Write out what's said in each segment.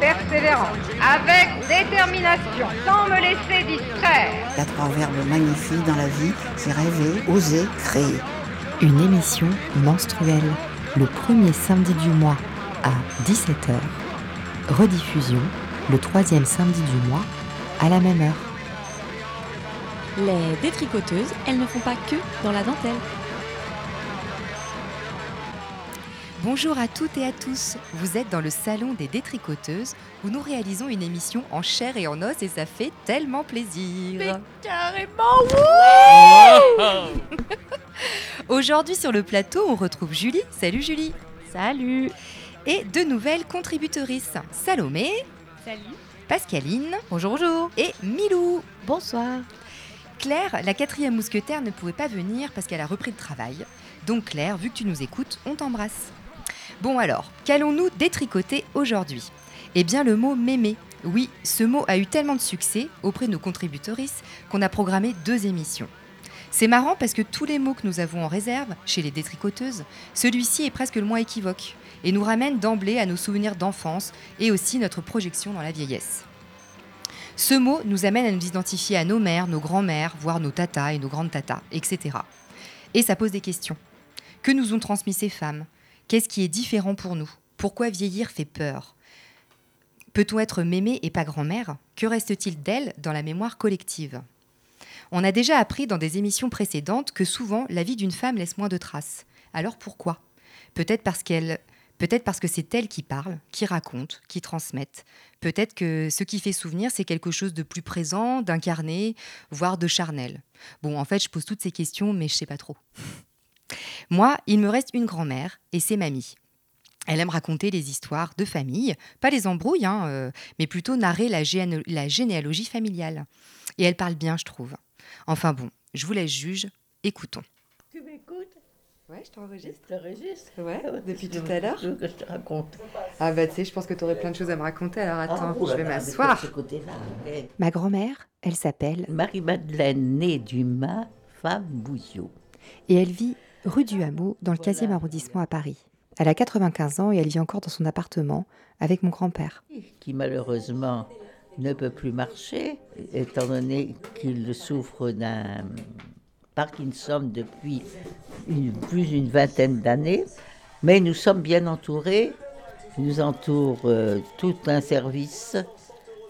persévérance, avec détermination, sans me laisser distraire. Il y a trois verbes magnifiques dans la vie, c'est rêver, oser, créer. Une émission menstruelle, le premier samedi du mois à 17h. Rediffusion, le troisième samedi du mois à la même heure. Les détricoteuses, elles ne font pas que dans la dentelle. Bonjour à toutes et à tous. Vous êtes dans le salon des détricoteuses où nous réalisons une émission en chair et en os et ça fait tellement plaisir. Carrément, Aujourd'hui sur le plateau, on retrouve Julie. Salut Julie. Salut Et deux nouvelles contributrices. Salomé. Salut Pascaline. Bonjour, bonjour Et Milou. Bonsoir Claire, la quatrième mousquetaire, ne pouvait pas venir parce qu'elle a repris le travail. Donc Claire, vu que tu nous écoutes, on t'embrasse. Bon alors, qu'allons-nous détricoter aujourd'hui? Eh bien le mot mémé. Oui, ce mot a eu tellement de succès auprès de nos contributrices qu'on a programmé deux émissions. C'est marrant parce que tous les mots que nous avons en réserve chez les détricoteuses, celui-ci est presque le moins équivoque et nous ramène d'emblée à nos souvenirs d'enfance et aussi notre projection dans la vieillesse. Ce mot nous amène à nous identifier à nos mères, nos grands-mères, voire nos tatas et nos grandes tatas, etc. Et ça pose des questions. Que nous ont transmis ces femmes? Qu'est-ce qui est différent pour nous? Pourquoi vieillir fait peur? Peut-on être mémé et pas grand-mère? Que reste-t-il d'elle dans la mémoire collective? On a déjà appris dans des émissions précédentes que souvent la vie d'une femme laisse moins de traces. Alors pourquoi? Peut-être parce qu'elle Peut-être parce que c'est elle qui parle, qui raconte, qui transmette. Peut-être que ce qui fait souvenir, c'est quelque chose de plus présent, d'incarné, voire de charnel. Bon, en fait, je pose toutes ces questions, mais je sais pas trop. Moi, il me reste une grand-mère, et c'est mamie. Elle aime raconter les histoires de famille, pas les embrouilles, hein, euh, mais plutôt narrer la, géné- la généalogie familiale. Et elle parle bien, je trouve. Enfin bon, je vous laisse juge, écoutons. Tu m'écoutes? Ouais, je t'enregistre. Je te registre Ouais, depuis Tu tout à l'heure. Que je te raconte Ah bah tu sais, je pense que tu aurais plein de choses à me raconter, alors attends, Ah, oh je vais m'asseoir. Ma grand-mère, elle s'appelle Marie-Madeleine, née Dumas, femme Bouillot. et elle vit rue du Hameau dans le 15e arrondissement à Paris. Elle a 95 ans et elle vit encore dans son appartement avec mon grand-père. qui malheureusement ne peut plus marcher, étant donné qu'il souffre d'un Parkinson depuis une- plus d'une vingtaine d'années. Mais nous sommes bien entourés. Il nous entoure euh, tout un service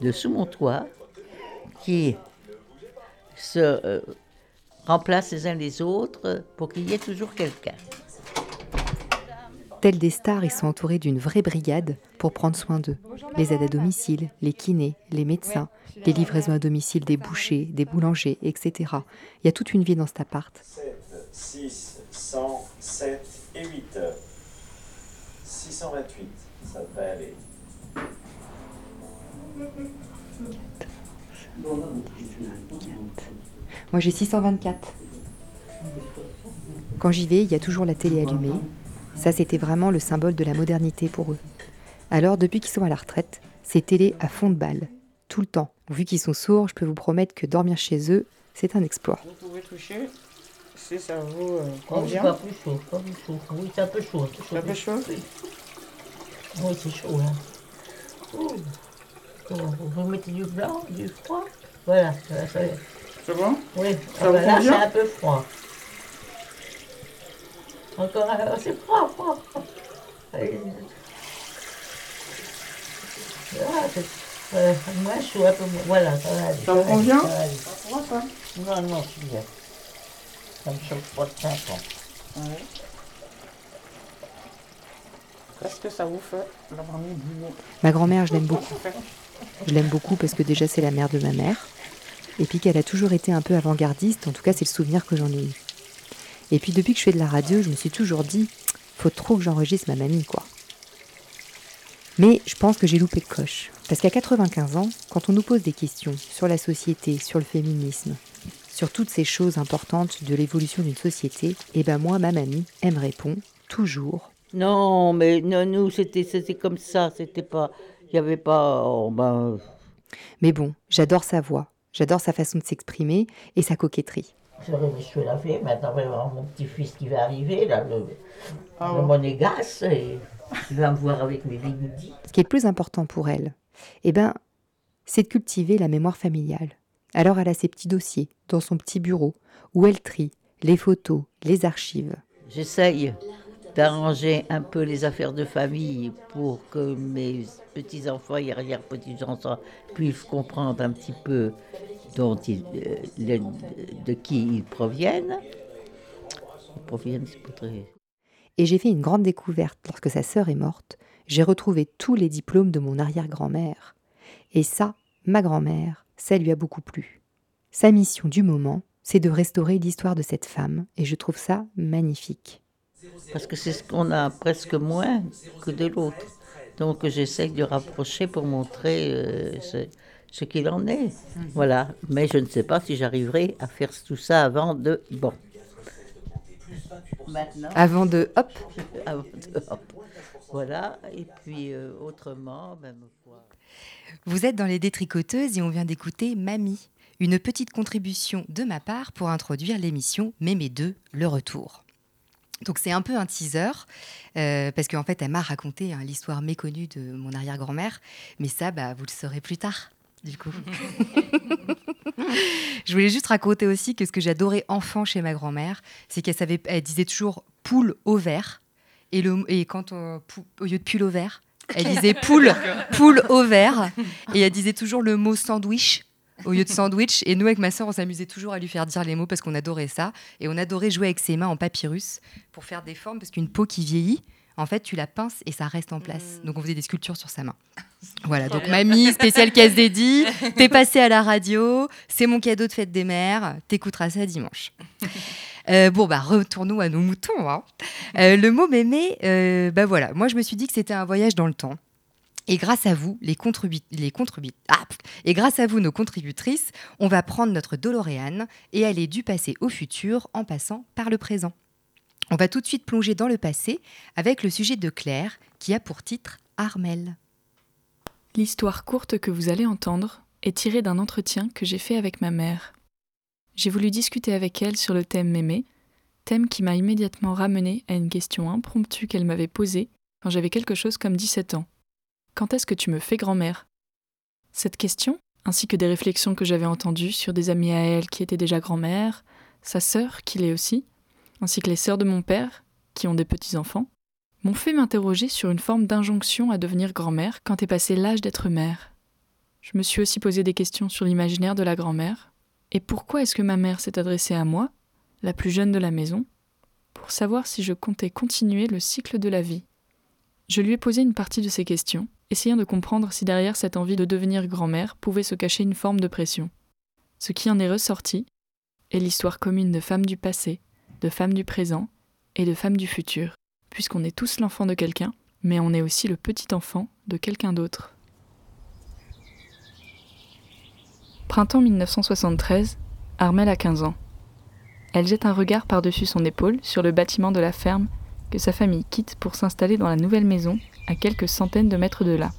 de sous mon toit qui se euh, remplacent les uns les autres pour qu'il y ait toujours quelqu'un. Tels des stars, ils sont entourés d'une vraie brigade pour prendre soin d'eux. Les aides à domicile, les kinés, les médecins, les livraisons à domicile des bouchers, des boulangers, etc. Il y a toute une vie dans cet appart. 7, 6, 100, 7 et 8. 628, ça devrait aller. Moi j'ai 624. Quand j'y vais, il y a toujours la télé allumée. Ça, c'était vraiment le symbole de la modernité pour eux. Alors, depuis qu'ils sont à la retraite, c'est télé à fond de balle, tout le temps. Vu qu'ils sont sourds, je peux vous promettre que dormir chez eux, c'est un exploit. Vous pouvez toucher si ça vous euh, convient. pas plus chaud, pas plus chaud. Oui, c'est un peu chaud. C'est un peu chaud? Oui, c'est chaud. Comment, Vous mettez du blanc, du froid? Voilà, ça y est. C'est bon Oui, Ça ah vous bah là, c'est un peu froid. Encore un, c'est froid, froid. Allez. C'est euh, moins chaud, un peu moins. Voilà, ça va aller. Ça vous convient va aller. Ça Non, non, c'est bien. Ça me chauffe pas de temps. Ouais. Qu'est-ce que ça vous fait du mot Ma grand-mère, je l'aime beaucoup. Je l'aime beaucoup parce que déjà, c'est la mère de ma mère. Et puis qu'elle a toujours été un peu avant-gardiste, en tout cas, c'est le souvenir que j'en ai eu. Et puis depuis que je fais de la radio, je me suis toujours dit, faut trop que j'enregistre ma mamie, quoi. Mais je pense que j'ai loupé de coche. Parce qu'à 95 ans, quand on nous pose des questions sur la société, sur le féminisme, sur toutes ces choses importantes de l'évolution d'une société, et ben moi, ma mamie, elle me répond toujours. Non, mais non, nous, c'était, c'était comme ça, c'était pas, il n'y avait pas, oh, ben, Mais bon, j'adore sa voix, j'adore sa façon de s'exprimer et sa coquetterie. J'aurais mes cheveux lavés, maintenant il va y avoir mon petit-fils qui va arriver, là, le, Ah le monégasque, et il va me voir avec mes bigoudis. Ce qui est le plus important pour elle, eh ben, c'est de cultiver la mémoire familiale. Alors elle a ses petits dossiers dans son petit bureau où elle trie les photos, les archives. J'essaye d'arranger un peu les affaires de famille pour que mes petits-enfants et arrière-petits-enfants puissent comprendre un petit peu dont ils, euh, de qui ils proviennent. Et j'ai fait une grande découverte lorsque sa sœur est morte. J'ai retrouvé tous les diplômes de mon arrière-grand-mère. Et ça, ma grand-mère, ça lui a beaucoup plu. Sa mission du moment, c'est de restaurer l'histoire de cette femme, et je trouve ça magnifique. Parce que c'est ce qu'on a presque moins que de l'autre. Donc j'essaye de rapprocher pour montrer euh, ce, ce qu'il en est. Voilà. Mais je ne sais pas si j'arriverai à faire tout ça avant de... Bon. Maintenant... Avant de, hop, avant de- hop. Voilà. Et puis euh, autrement, ma foi. Vous êtes dans les détricoteuses et on vient d'écouter Mamie, une petite contribution de ma part pour introduire l'émission Mémé 2, le retour. Donc c'est un peu un teaser, euh, parce qu'en fait elle m'a raconté hein, l'histoire méconnue de mon arrière-grand-mère, mais ça bah, vous le saurez plus tard, du coup. Je voulais juste raconter aussi que ce que j'adorais enfant chez ma grand-mère, c'est qu'elle savait, elle disait toujours poule au vert, et, le, et quand on- pou- au lieu de pull au vert, elle disait poule, poule au vert, et elle disait toujours le mot sandwich au lieu de sandwich. Et nous, avec ma soeur, on s'amusait toujours à lui faire dire les mots parce qu'on adorait ça. Et on adorait jouer avec ses mains en papyrus pour faire des formes parce qu'une peau qui vieillit, en fait, tu la pinces et ça reste en place. Donc on faisait des sculptures sur sa main. Voilà, donc mamie, spéciale caisse dédiée, t'es passé à la radio, c'est mon cadeau de fête des mères, t'écouteras ça dimanche. Euh, bon, bah, retournons à nos moutons. hein. Euh, le mot mémé, euh, bah voilà, moi je me suis dit que c'était un voyage dans le temps. Et grâce à vous, nos contributrices, on va prendre notre DeLorean et aller du passé au futur en passant par le présent. On va tout de suite plonger dans le passé avec le sujet de Claire qui a pour titre Armel. L'histoire courte que vous allez entendre est tirée d'un entretien que j'ai fait avec ma mère. J'ai voulu discuter avec elle sur le thème mémé, thème qui m'a immédiatement ramené à une question impromptue qu'elle m'avait posée quand j'avais quelque chose comme 17 ans. Quand est-ce que tu me fais grand-mère? Cette question, ainsi que des réflexions que j'avais entendues sur des amis à elle qui étaient déjà grand-mère, sa sœur qui l'est aussi, ainsi que les sœurs de mon père, qui ont des petits-enfants, m'ont fait m'interroger sur une forme d'injonction à devenir grand-mère quand est passé l'âge d'être mère. Je me suis aussi posé des questions sur l'imaginaire de la grand-mère, et pourquoi est-ce que ma mère s'est adressée à moi, la plus jeune de la maison, pour savoir si je comptais continuer le cycle de la vie. Je lui ai posé une partie de ces questions, essayant de comprendre si derrière cette envie de devenir grand-mère pouvait se cacher une forme de pression. Ce qui en est ressorti est l'histoire commune de femmes du passé, de femmes du présent et de femmes du futur puisqu'on est tous l'enfant de quelqu'un, mais on est aussi le petit enfant de quelqu'un d'autre. Printemps 1973, Armel a 15 ans. Elle jette un regard par-dessus son épaule sur le bâtiment de la ferme que sa famille quitte pour s'installer dans la nouvelle maison à quelques centaines de mètres de là.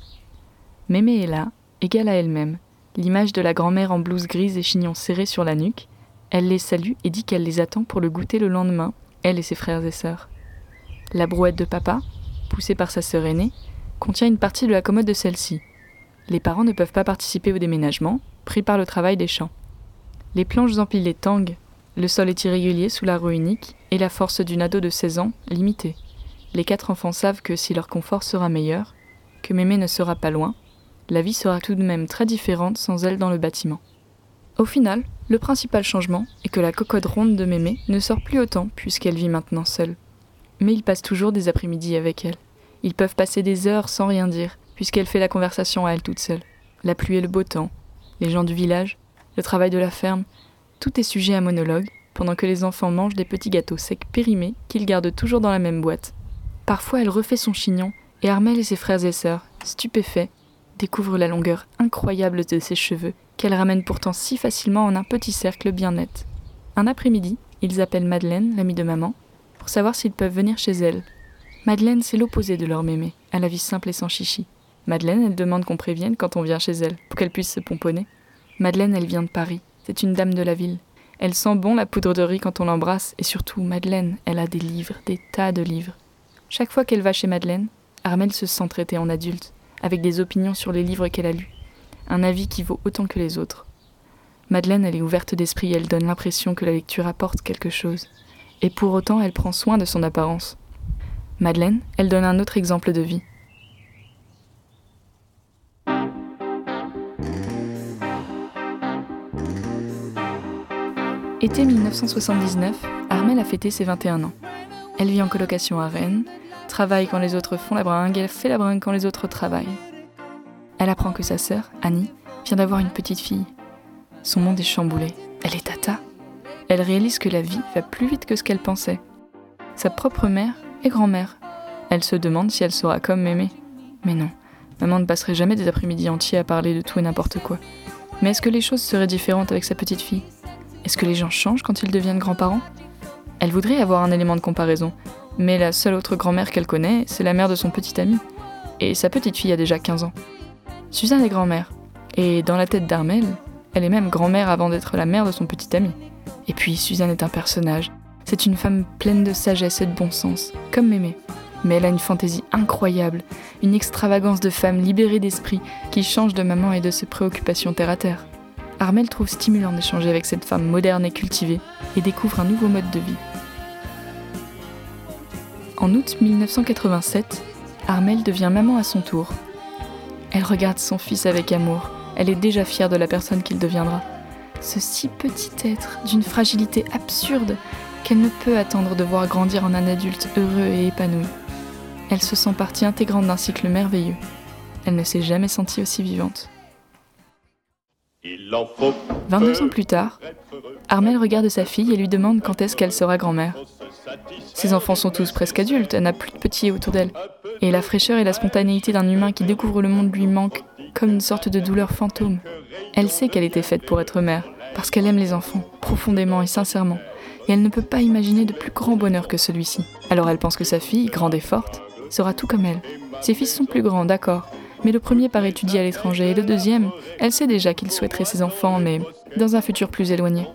Mémé est là, égale à elle-même, l'image de la grand-mère en blouse grise et chignon serré sur la nuque. Elle les salue et dit qu'elle les attend pour le goûter le lendemain, elle et ses frères et sœurs. La brouette de papa, poussée par sa sœur aînée, contient une partie de la commode de celle-ci. Les parents ne peuvent pas participer au déménagement, pris par le travail des champs. Les planches empilées tanguent, le sol est irrégulier sous la roue unique et la force d'une ado de 16 ans limitée. Les quatre enfants savent que si leur confort sera meilleur, que mémé ne sera pas loin, la vie sera tout de même très différente sans elle dans le bâtiment. Au final, le principal changement est que la cocotte ronde de mémé ne sort plus autant puisqu'elle vit maintenant seule mais ils passent toujours des après-midi avec elle. Ils peuvent passer des heures sans rien dire, puisqu'elle fait la conversation à elle toute seule. La pluie et le beau temps, les gens du village, le travail de la ferme, tout est sujet à monologue, pendant que les enfants mangent des petits gâteaux secs périmés qu'ils gardent toujours dans la même boîte. Parfois elle refait son chignon, et Armel et ses frères et sœurs, stupéfaits, découvrent la longueur incroyable de ses cheveux qu'elle ramène pourtant si facilement en un petit cercle bien net. Un après-midi, ils appellent Madeleine, l'amie de maman, pour savoir s'ils peuvent venir chez elle. Madeleine, c'est l'opposé de leur mémé, à la vie simple et sans chichi. Madeleine, elle demande qu'on prévienne quand on vient chez elle, pour qu'elle puisse se pomponner. Madeleine, elle vient de Paris, c'est une dame de la ville. Elle sent bon la poudre de riz quand on l'embrasse, et surtout, Madeleine, elle a des livres, des tas de livres. Chaque fois qu'elle va chez Madeleine, Armel se sent traiter en adulte, avec des opinions sur les livres qu'elle a lus, un avis qui vaut autant que les autres. Madeleine, elle est ouverte d'esprit, elle donne l'impression que la lecture apporte quelque chose, et pour autant elle prend soin de son apparence. Madeleine, elle donne un autre exemple de vie. Été 1979, Armel a fêté ses 21 ans. Elle vit en colocation à Rennes, travaille quand les autres font la bringue, elle fait la bringue quand les autres travaillent. Elle apprend que sa sœur, Annie, vient d'avoir une petite fille. Son monde est chamboulé. Elle est tata. Elle réalise que la vie va plus vite que ce qu'elle pensait. Sa propre mère est grand-mère. Elle se demande si elle sera comme Mémé. Mais non, maman ne passerait jamais des après-midi entiers à parler de tout et n'importe quoi. Mais est-ce que les choses seraient différentes avec sa petite fille? Est-ce que les gens changent quand ils deviennent grands-parents? Elle voudrait avoir un élément de comparaison, mais la seule autre grand-mère qu'elle connaît, c'est la mère de son petit ami. Et sa petite fille a déjà 15 ans. Suzanne est grand-mère. Et dans la tête d'Armel, elle est même grand-mère avant d'être la mère de son petit ami. Et puis Suzanne est un personnage. C'est une femme pleine de sagesse et de bon sens, comme Mémé. Mais elle a une fantaisie incroyable, une extravagance de femme libérée d'esprit qui change de maman et de ses préoccupations terre à terre. Armel trouve stimulant d'échanger avec cette femme moderne et cultivée et découvre un nouveau mode de vie. En août 1987, Armel devient maman à son tour. Elle regarde son fils avec amour. Elle est déjà fière de la personne qu'il deviendra. Ce si petit être, d'une fragilité absurde, qu'elle ne peut attendre de voir grandir en un adulte heureux et épanoui. Elle se sent partie intégrante d'un cycle merveilleux. Elle ne s'est jamais sentie aussi vivante. 22 ans plus tard, Armel regarde sa fille et lui demande quand est-ce qu'elle sera grand-mère. Ses enfants sont tous presque adultes, elle n'a plus de petits autour d'elle. Et la fraîcheur et la spontanéité d'un humain qui découvre le monde lui manquent comme une sorte de douleur fantôme. Elle sait qu'elle était faite pour être mère, parce qu'elle aime les enfants, profondément et sincèrement, et elle ne peut pas imaginer de plus grand bonheur que celui-ci. Alors elle pense que sa fille, grande et forte, sera tout comme elle. Ses fils sont plus grands, d'accord, mais le premier part étudier à l'étranger et le deuxième, elle sait déjà qu'il souhaiterait ses enfants, mais dans un futur plus éloigné.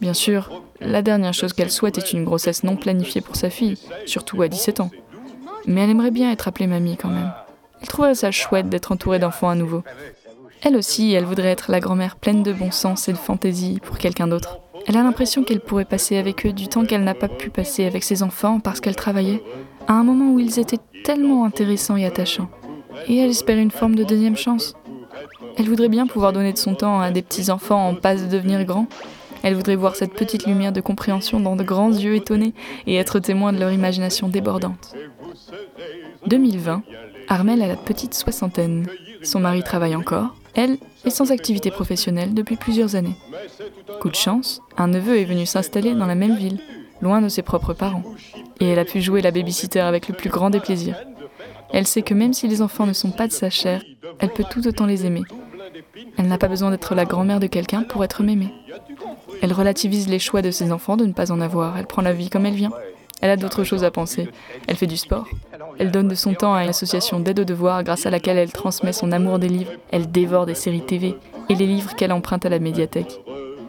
Bien sûr, la dernière chose qu'elle souhaite est une grossesse non planifiée pour sa fille, surtout à 17 ans. Mais elle aimerait bien être appelée mamie quand même. Elle trouverait ça chouette d'être entourée d'enfants à nouveau. Elle aussi, elle voudrait être la grand-mère pleine de bon sens et de fantaisie pour quelqu'un d'autre. Elle a l'impression qu'elle pourrait passer avec eux du temps qu'elle n'a pas pu passer avec ses enfants parce qu'elle travaillait, à un moment où ils étaient tellement intéressants et attachants. Et elle espère une forme de deuxième chance. Elle voudrait bien pouvoir donner de son temps à des petits-enfants en passe de devenir grands. Elle voudrait voir cette petite lumière de compréhension dans de grands yeux étonnés et être témoin de leur imagination débordante. 2020, Armel a la petite soixantaine. Son mari travaille encore. Elle est sans activité professionnelle depuis plusieurs années. Coup de chance, un neveu est venu s'installer dans la même ville, loin de ses propres parents. Et elle a pu jouer la babysitter avec le plus grand des plaisirs. Elle sait que même si les enfants ne sont pas de sa chair, elle peut tout autant les aimer. Elle n'a pas besoin d'être la grand-mère de quelqu'un pour être mémée. Elle relativise les choix de ses enfants de ne pas en avoir. Elle prend la vie comme elle vient. Elle a d'autres choses à penser. Elle fait du sport. Elle donne de son temps à une association d'aide aux devoirs grâce à laquelle elle transmet son amour des livres. Elle dévore des séries TV et les livres qu'elle emprunte à la médiathèque.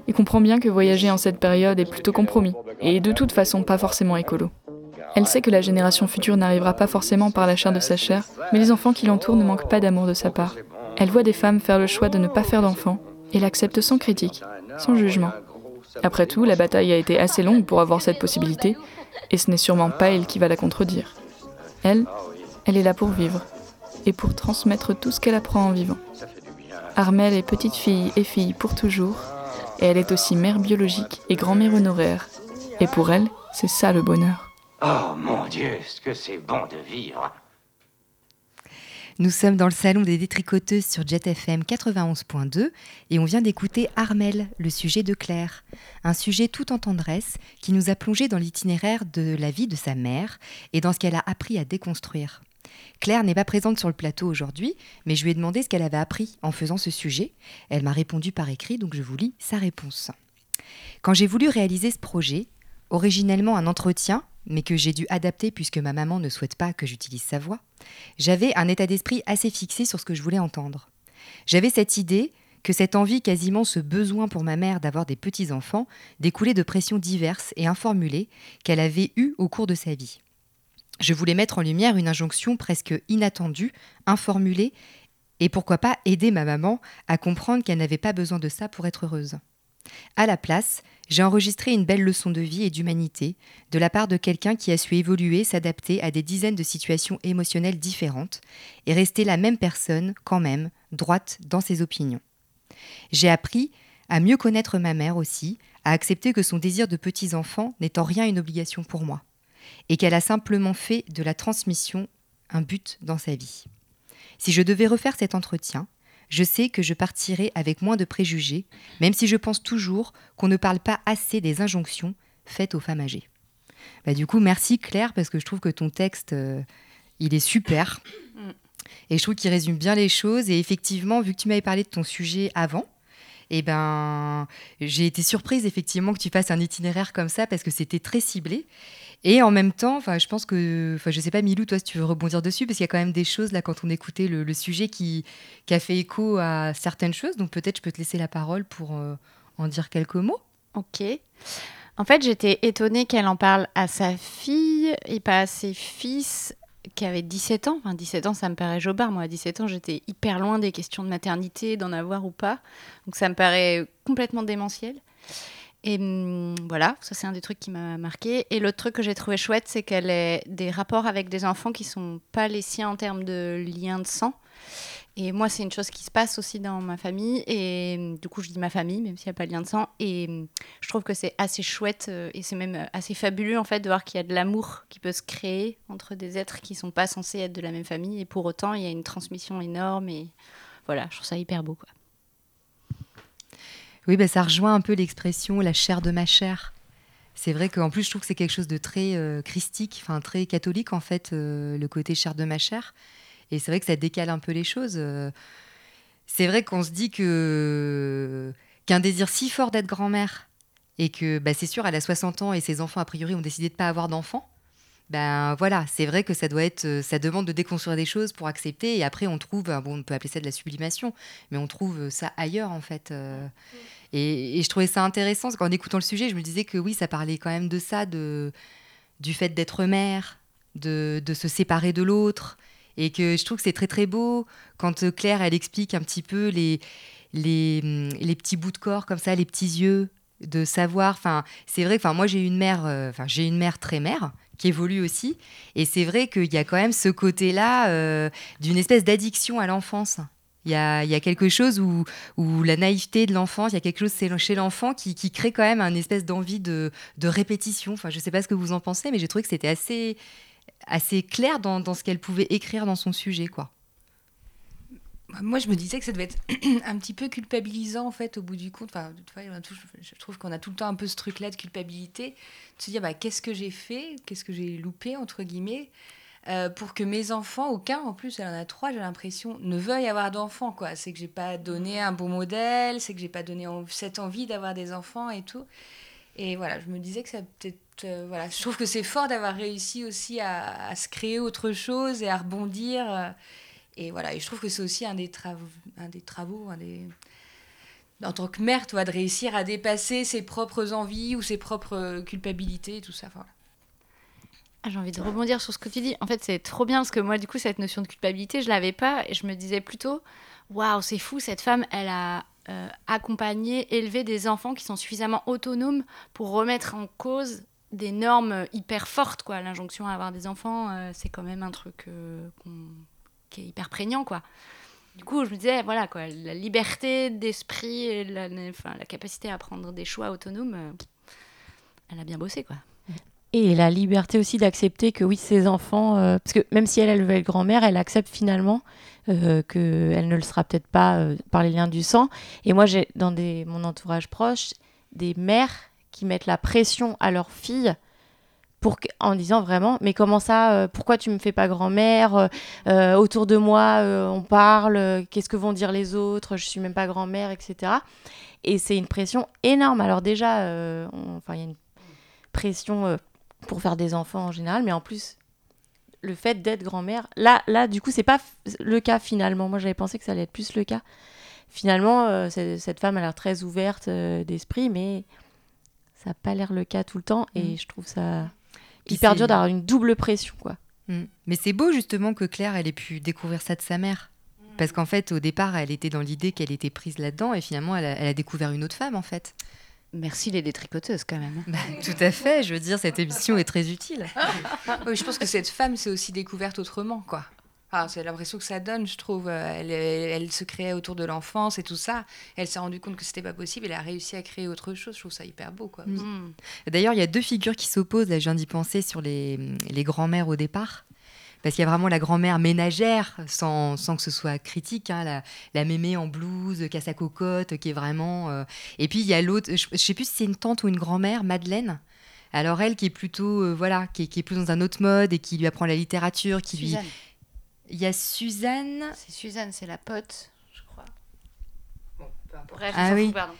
Et comprend bien que voyager en cette période est plutôt compromis, et de toute façon pas forcément écolo. Elle sait que la génération future n'arrivera pas forcément par la chair de sa chair, mais les enfants qui l'entourent ne manquent pas d'amour de sa part. Elle voit des femmes faire le choix de ne pas faire d'enfants, et l'accepte sans critique, sans jugement. Après tout, la bataille a été assez longue pour avoir cette possibilité, et ce n'est sûrement pas elle qui va la contredire. Elle, elle est là pour vivre et pour transmettre tout ce qu'elle apprend en vivant. Armelle est petite fille et fille pour toujours, et elle est aussi mère biologique et grand-mère honoraire. Et pour elle, c'est ça le bonheur. Oh mon Dieu, ce que c'est bon de vivre nous sommes dans le salon des détricoteuses sur Jet FM 91.2 et on vient d'écouter Armel, le sujet de Claire. Un sujet tout en tendresse qui nous a plongé dans l'itinéraire de la vie de sa mère et dans ce qu'elle a appris à déconstruire. Claire n'est pas présente sur le plateau aujourd'hui, mais je lui ai demandé ce qu'elle avait appris en faisant ce sujet. Elle m'a répondu par écrit, donc je vous lis sa réponse. Quand j'ai voulu réaliser ce projet, originellement un entretien, mais que j'ai dû adapter puisque ma maman ne souhaite pas que j'utilise sa voix, j'avais un état d'esprit assez fixé sur ce que je voulais entendre. J'avais cette idée que cette envie, quasiment ce besoin pour ma mère d'avoir des petits-enfants, découlait de pressions diverses et informulées qu'elle avait eues au cours de sa vie. Je voulais mettre en lumière une injonction presque inattendue, informulée, et pourquoi pas aider ma maman à comprendre qu'elle n'avait pas besoin de ça pour être heureuse. À la place, j'ai enregistré une belle leçon de vie et d'humanité de la part de quelqu'un qui a su évoluer, s'adapter à des dizaines de situations émotionnelles différentes et rester la même personne quand même, droite dans ses opinions. J'ai appris à mieux connaître ma mère aussi, à accepter que son désir de petits-enfants n'est en rien une obligation pour moi, et qu'elle a simplement fait de la transmission un but dans sa vie. Si je devais refaire cet entretien, je sais que je partirai avec moins de préjugés, même si je pense toujours qu'on ne parle pas assez des injonctions faites aux femmes âgées. Bah, du coup, merci Claire, parce que je trouve que ton texte, euh, il est super. Mm. Et je trouve qu'il résume bien les choses. Et effectivement, vu que tu m'avais parlé de ton sujet avant, eh ben, j'ai été surprise effectivement que tu fasses un itinéraire comme ça parce que c'était très ciblé. Et en même temps, je pense que, enfin, je sais pas, Milou, toi, si tu veux rebondir dessus, parce qu'il y a quand même des choses là quand on écoutait le, sujet qui, a fait écho à certaines choses. Donc peut-être je peux te laisser la parole pour euh, en dire quelques mots. Ok. En fait, j'étais étonnée qu'elle en parle à sa fille et pas à ses fils qui avaient 17 ans. Enfin, 17 ans, ça me paraît jobard. Moi, à 17 ans, j'étais hyper loin des questions de maternité, d'en avoir ou pas. Donc ça me paraît complètement démentiel. Et hum, voilà, ça c'est un des trucs qui m'a marqué. Et l'autre truc que j'ai trouvé chouette, c'est qu'elle ait des rapports avec des enfants qui sont pas les siens en termes de lien de sang. Et moi, c'est une chose qui se passe aussi dans ma famille. Et hum, du coup, je dis ma famille, même s'il n'y a pas de lien de sang. Et hum, je trouve que c'est assez chouette euh, et c'est même euh, assez fabuleux en fait de voir qu'il y a de l'amour qui peut se créer entre des êtres qui sont pas censés être de la même famille. Et pour autant, il y a une transmission énorme. Et voilà, je trouve ça hyper beau. Quoi. Oui, bah, ça rejoint un peu l'expression la chair de ma chair. C'est vrai qu'en plus, je trouve que c'est quelque chose de très euh, christique, enfin très catholique en fait, euh, le côté chair de ma chair. Et c'est vrai que ça décale un peu les choses. Euh. c'est vrai qu'on se dit que qu'un désir si fort d'être grand-mère et que bah, c'est sûr, elle a 60 ans et ses enfants a priori ont décidé de pas avoir d'enfants. Ben voilà, c'est vrai que ça doit être, ça demande de déconstruire des choses pour accepter. Et après, on trouve, bon, on peut appeler ça de la sublimation, mais on trouve ça ailleurs en fait. Et, je trouvais ça intéressant, parce qu'en écoutant le sujet, je me disais que oui, ça parlait quand même de ça, de, du fait d'être mère, de, de, se séparer de l'autre. Et que je trouve que c'est très très beau quand Claire, elle explique un petit peu les, les, les petits bouts de corps comme ça, les petits yeux, de savoir. Enfin, c'est vrai. Enfin, moi, j'ai une mère. Euh, enfin, j'ai une mère très mère qui évolue aussi. Et c'est vrai qu'il y a quand même ce côté-là euh, d'une espèce d'addiction à l'enfance. Il y a, quelque chose où, la naïveté de l'enfant, il y a quelque chose chez l'enfant qui, crée quand même un espèce d'envie de, répétition. Enfin, je ne sais pas ce que vous en pensez, mais j'ai trouvé que c'était assez, assez clair dans, ce qu'elle pouvait écrire dans son sujet. quoi. Moi, je me disais que ça devait être un petit peu culpabilisant, en fait, au bout du compte. Enfin, je trouve qu'on a tout le temps un peu ce truc-là de culpabilité, de se dire, bah, qu'est-ce que j'ai fait Qu'est-ce que j'ai loupé, entre guillemets euh, pour que mes enfants, aucun en plus, elle en a trois, j'ai l'impression, ne veuillent avoir d'enfants. C'est que j'ai pas donné un bon modèle, c'est que j'ai pas donné cette envie d'avoir des enfants et tout. Et voilà, je me disais que ça peut-être. Euh, voilà, je trouve que c'est fort d'avoir réussi aussi à, se créer autre chose et à rebondir. Euh, et voilà, et je trouve que c'est aussi un des, un des travaux, un des, en tant que mère, toi, de réussir à dépasser ses propres envies ou ses propres culpabilités tout ça. Voilà. Ah, j'ai envie de rebondir sur ce que tu dis. En fait, c'est trop bien parce que moi, du coup, cette notion de culpabilité, je l'avais pas et je me disais plutôt, waouh, c'est fou, cette femme, elle a euh, accompagné, élevé des enfants qui sont suffisamment autonomes pour remettre en cause des normes hyper fortes, quoi. L'injonction à avoir des enfants, euh, c'est quand même un truc euh, qui est hyper prégnant, quoi. Du coup, je me disais, voilà, quoi, la liberté d'esprit, la, la capacité à prendre des choix autonomes, elle a bien bossé, quoi et la liberté aussi d'accepter que oui, ses enfants, euh, parce que même si elle, elle veut être grand-mère, elle accepte finalement euh, qu'elle ne le sera peut-être pas euh, par les liens du sang. Et moi, j'ai dans mon entourage proche des mères qui mettent la pression à leurs filles pour que- en disant vraiment, mais comment ça, euh, pourquoi tu me fais pas grand-mère Euh, euh, Autour de moi, on parle, qu'est-ce que vont dire les autres Je suis même pas grand-mère, etc. Et c'est une pression énorme. Alors déjà, on- enfin, il y a une pression pour faire des enfants en général, mais en plus, le fait d'être grand-mère, là, là, du coup, c'est pas le cas finalement. Moi, j'avais pensé que ça allait être plus le cas. Finalement, cette femme a l'air très ouverte d'esprit, mais ça n'a pas l'air le cas tout le temps. Et Mm. je trouve ça hyper dur d'avoir une double pression, quoi. Mm. Mais c'est beau justement que Claire, elle ait pu découvrir ça de sa mère. Parce qu'en fait, au départ, elle était dans l'idée qu'elle était prise là-dedans et finalement, elle a, elle a découvert une autre femme en fait. Merci les détricoteuses quand même. Bah, tout à fait, je veux dire, cette émission est très utile. Oui, je pense que cette femme s'est aussi découverte autrement, quoi. Ah, c'est l'impression que ça donne, je trouve. Euh, Elle, elle, elle se créait autour de l'enfance et tout ça. Elle s'est rendue compte que c'était pas possible. Elle a réussi à créer autre chose. Je trouve ça hyper beau, quoi. Mm. D'ailleurs, il y a deux figures qui s'opposent, là, je viens d'y penser, sur les, les grands-mères au départ. Parce qu'il y a vraiment la grand-mère ménagère, sans, sans que ce soit critique, hein, la, la mémé en blouse, casse à cocotte, qui est vraiment... euh, Et puis il y a l'autre, je, je sais plus si c'est une tante ou une grand-mère, Madeleine. Alors elle qui est plutôt, euh, voilà, qui est, qui est plus dans un autre mode et qui lui apprend la littérature, qui lui... Suzanne. Il y a Suzanne... C'est Suzanne, c'est la pote, je crois. Bref, on Ah s'en oui. fout, pardon.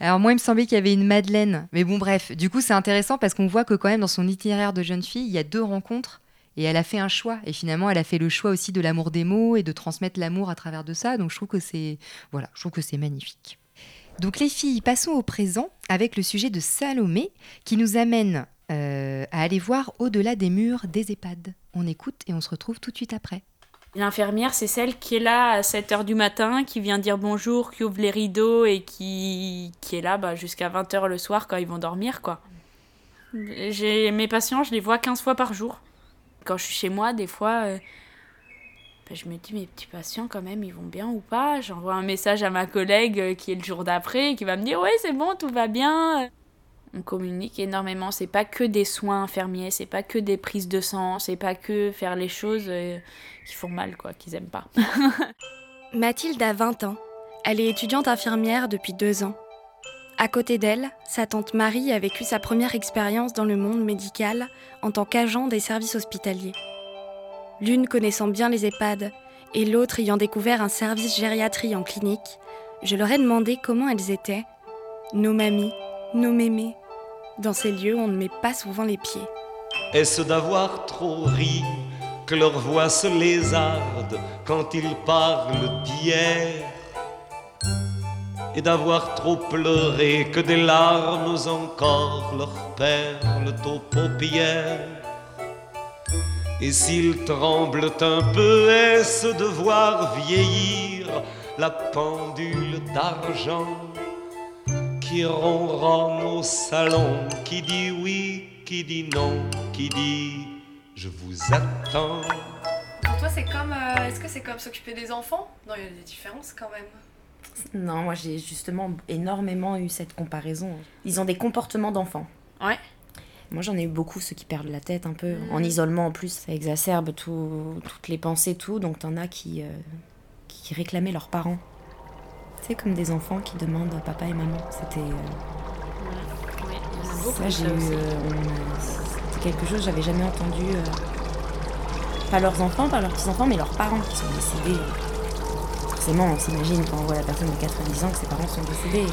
Alors moi, il me semblait qu'il y avait une Madeleine. Mais bon, bref. Du coup, c'est intéressant parce qu'on voit que quand même dans son itinéraire de jeune fille, il y a deux rencontres. Et elle a fait un choix. Et finalement, elle a fait le choix aussi de l'amour des mots et de transmettre l'amour à travers de ça. Donc je trouve que c'est voilà, je trouve que c'est magnifique. Donc les filles, passons au présent avec le sujet de Salomé qui nous amène euh, à aller voir au-delà des murs des EHPAD. On écoute et on se retrouve tout de suite après. L'infirmière, c'est celle qui est là à 7h du matin, qui vient dire bonjour, qui ouvre les rideaux et qui, qui est là bah, jusqu'à 20h le soir quand ils vont dormir. quoi. J'ai Mes patients, je les vois 15 fois par jour. Quand je suis chez moi, des fois, euh, bah, je me dis, mes petits patients, quand même, ils vont bien ou pas? J'envoie un message à ma collègue euh, qui est le jour d'après, qui va me dire, ouais, c'est bon, tout va bien. On communique énormément. C'est pas que des soins infirmiers, c'est pas que des prises de sang, c'est pas que faire les choses euh, qui font mal, quoi, qu'ils aiment pas. Mathilde a 20 ans. Elle est étudiante infirmière depuis deux ans. À côté d'elle, sa tante Marie a vécu sa première expérience dans le monde médical en tant qu'agent des services hospitaliers. L'une connaissant bien les EHPAD et l'autre ayant découvert un service gériatrie en clinique, je leur ai demandé comment elles étaient. Nos mamies, nos mémés. Dans ces lieux, on ne met pas souvent les pieds. Est-ce d'avoir trop ri que leur voix se lézarde quand ils parlent d'hier. Et d'avoir trop pleuré que des larmes encore leur perlent aux paupières. Et s'ils tremblent un peu, est-ce de voir vieillir la pendule d'argent qui ronronne au salon, qui dit oui, qui dit non, qui dit je vous attends. Pour toi, c'est comme. euh, Est-ce que c'est comme s'occuper des enfants? Non, il y a des différences quand même. Non, moi j'ai justement énormément eu cette comparaison. Ils ont des comportements d'enfants. Ouais. Moi j'en ai eu beaucoup, ceux qui perdent la tête un peu. En Mhm. isolement en plus, ça exacerbe tout- toutes les pensées, tout. Donc t'en as qui, euh, qui réclamaient leurs parents. C'est comme des enfants qui demandent papa et maman. C'était. euh, ça, j'ai eu. Euh, quelque chose que j'avais jamais entendu. euh, Pas leurs enfants, pas leurs petits-enfants, mais leurs parents qui sont décédés. Forcément, on s'imagine quand on voit la personne de 90 ans que ses parents sont décédés.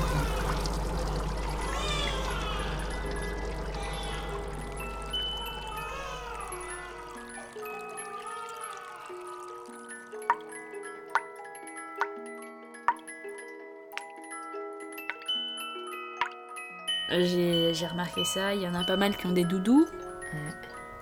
J'ai j'ai remarqué ça, il y en a pas mal qui ont des doudous,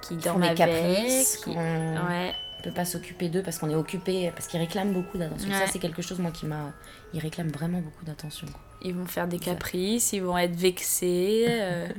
qui Ils font dorment des avec. caprices, qui- qu'on Ouais. ne peut pas s'occuper d'eux parce qu'on est occupé, parce qu'ils réclament beaucoup d'attention. Ouais. Ça, c'est quelque chose, moi, qui m'a. Ils réclament vraiment beaucoup d'attention. Ils vont faire des caprices, ils vont être vexés. euh.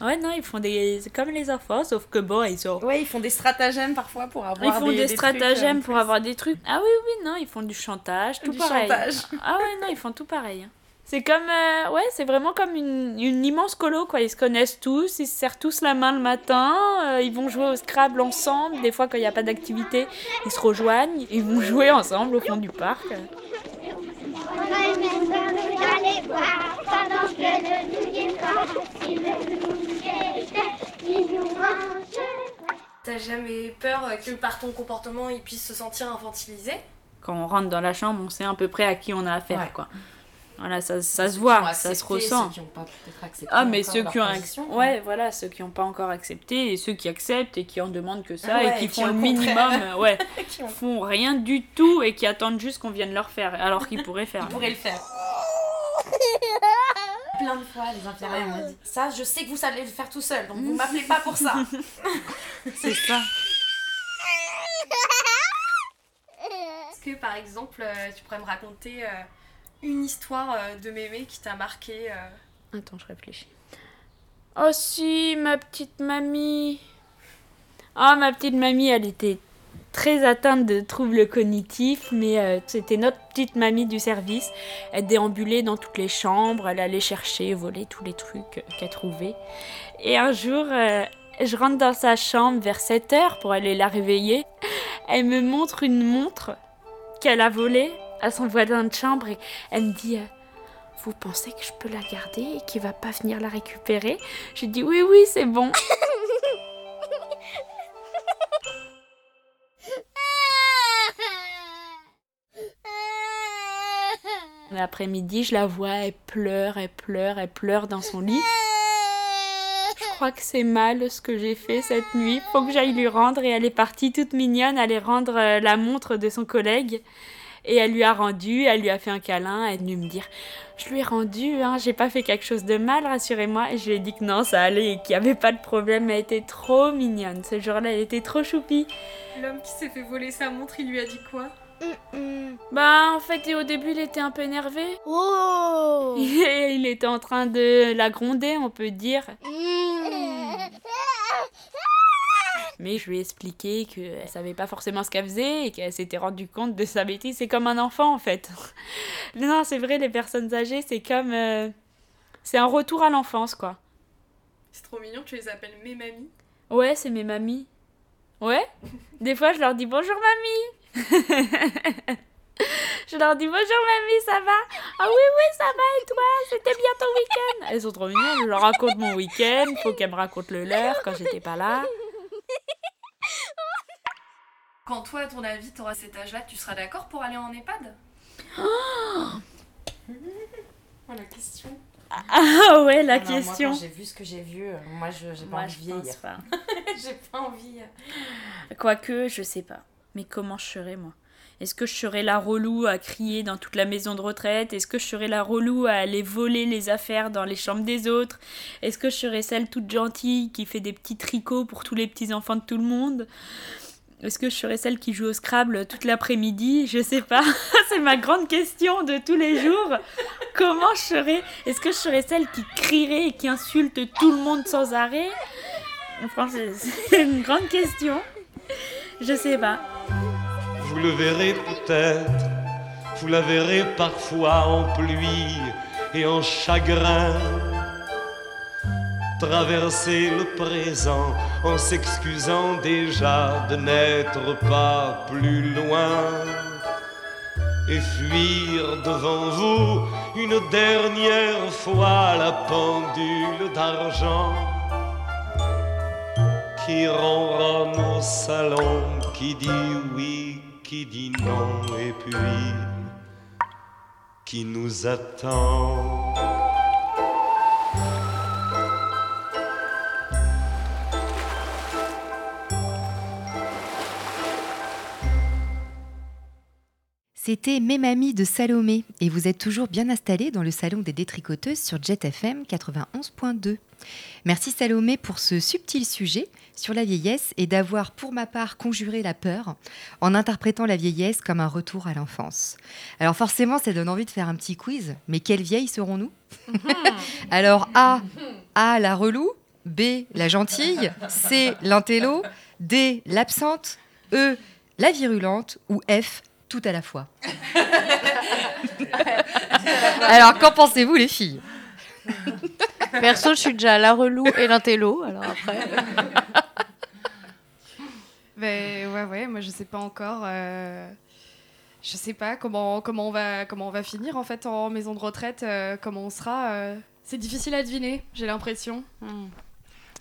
Ouais, non, ils font des. Comme les enfants, sauf que bon, ils sont. Ouais, ils font des stratagèmes parfois pour avoir Ils font des, des, stratagèmes trucs, euh, pour avoir des trucs. Ah oui, oui, non, ils font du chantage, tout Du pareil. chantage. Ah ouais, non, ils font tout pareil. C'est comme. euh, ouais, c'est vraiment comme une, une immense colo, quoi. Ils se connaissent tous, ils se serrent tous la main le matin, euh, ils vont jouer au Scrabble ensemble. Des fois, quand il n'y a pas d'activité, ils se rejoignent, ils vont jouer ensemble au fond du parc. T'as jamais peur que par ton comportement, il puisse se sentir infantilisé Quand on rentre dans la chambre, on sait à peu près à qui on a affaire, Ouais. quoi. Voilà, ça, ça se voit, ça se ressent. Ceux qui ont pas peut-être accepté Ah, mais ceux qui ont position, ac- ouais, voilà, ceux qui n'ont pas encore accepté et ceux qui acceptent et qui en demandent que ça ouais, et qui et qui, font le minimum, ouais, qui ont- font rien du tout et qui attendent juste qu'on vienne leur faire alors qu'ils pourraient faire. Ils pourraient le faire. Plein de fois, les infirmières m'ont dit Ça, je sais que vous savez le faire tout seul, donc vous m'appelez pas pour ça. C'est ça. Est-ce que par exemple, euh, tu pourrais me raconter euh, une histoire euh, de mémé qui t'a marqué euh, Attends, je réfléchis. Oh si, ma petite mamie. Ah, ma petite mamie, elle était très atteinte de troubles cognitifs, mais euh, c'était notre petite mamie du service. Elle déambulait dans toutes les chambres, elle allait chercher, voler tous les trucs qu'elle trouvait. Et un jour, je rentre dans sa chambre vers 7 heures pour aller la réveiller. Elle me montre une montre qu'elle a volée à son voisin de chambre et elle me dit... euh, vous pensez que je peux la garder et qu'il va pas venir la récupérer? J'ai dit oui, oui, c'est bon. L'après-midi, je la vois, elle pleure, elle pleure, elle pleure dans son lit. Je crois que c'est mal ce que j'ai fait cette nuit. Faut que j'aille lui rendre. Et elle est partie toute mignonne aller rendre euh, la montre de son collègue. Et elle lui a rendu, elle lui a fait un câlin, elle est venue me dire Je lui ai rendu, hein, j'ai pas fait quelque chose de mal, rassurez-moi. Et je lui ai dit que non, ça allait et qu'il n'y avait pas de problème. Elle était trop mignonne. Ce jour-là, elle était trop choupie. L'homme qui s'est fait voler sa montre, il lui a dit quoi? Bah, en fait, et au début, il était un peu énervé. Oh Et il était en train de la gronder, on peut dire. Mais je lui ai expliqué qu'elle savait pas forcément ce qu'elle faisait et qu'elle s'était rendue compte de sa bêtise. C'est comme un enfant en fait. non, c'est vrai, les personnes âgées, c'est comme. euh, C'est un retour à l'enfance quoi. C'est trop mignon, tu les appelles mes mamies. Ouais, c'est mes mamies. Ouais? Des fois, je leur dis bonjour mamie Je leur dis bonjour mamie, ça va? Ah oui, oui, ça va et toi? C'était bien ton week-end? Elles sont trop mignonnes, je leur raconte mon week-end, faut qu'elles me racontent le leur quand j'étais pas là. Quand toi, à ton avis, t'auras cet âge-là, tu seras d'accord pour aller en EHPAD? Oh, la question. Ah ouais, la Ah non, question. quand j'ai vu ce que j'ai vu, euh, moi je j'ai pas Moi, envie de je pense pas. J'ai pas envie. Quoique, je sais pas. Mais comment je serais, moi? Est-ce que je serais la relou à crier dans toute la maison de retraite? Est-ce que je serais la relou à aller voler les affaires dans les chambres des autres? Est-ce que je serais celle toute gentille qui fait des petits tricots pour tous les petits-enfants de tout le monde? Est-ce que je serais celle qui joue au Scrabble toute l'après-midi? Je sais pas. C'est ma grande question de tous les jours. Comment je serais? Est-ce que je serais celle qui crierait et qui insulte tout le monde sans arrêt? C'est- c'est une grande question. Je sais pas. Vous le verrez peut-être, vous la verrez parfois en pluie et en chagrin. Traverser le présent en s'excusant déjà de n'être pas plus loin. Et fuir devant vous une dernière fois la pendule d'argent qui ronronne au salon, qui dit oui, qui dit non, et puis qui nous attend. C'était Mes mamies de Salomé et vous êtes toujours bien installés dans le salon des détricoteuses sur Jet FM 91.2. Merci Salomé pour ce subtil sujet sur la vieillesse et d'avoir pour ma part conjuré la peur en interprétant la vieillesse comme un retour à l'enfance. Alors forcément ça donne envie de faire un petit quiz, mais quelle vieille serons-nous? Alors A, A la relou, B la gentille, C l'intello, D l'absente, E la virulente ou F tout à la fois. Alors, qu'en pensez-vous, les filles? Perso, je suis déjà la relou et l'intello, alors après. Ben ouais, ouais, moi je sais pas encore. euh, je sais pas comment, comment, on va, comment on va finir en fait en maison de retraite, euh, comment on sera. euh, c'est difficile à deviner, j'ai l'impression.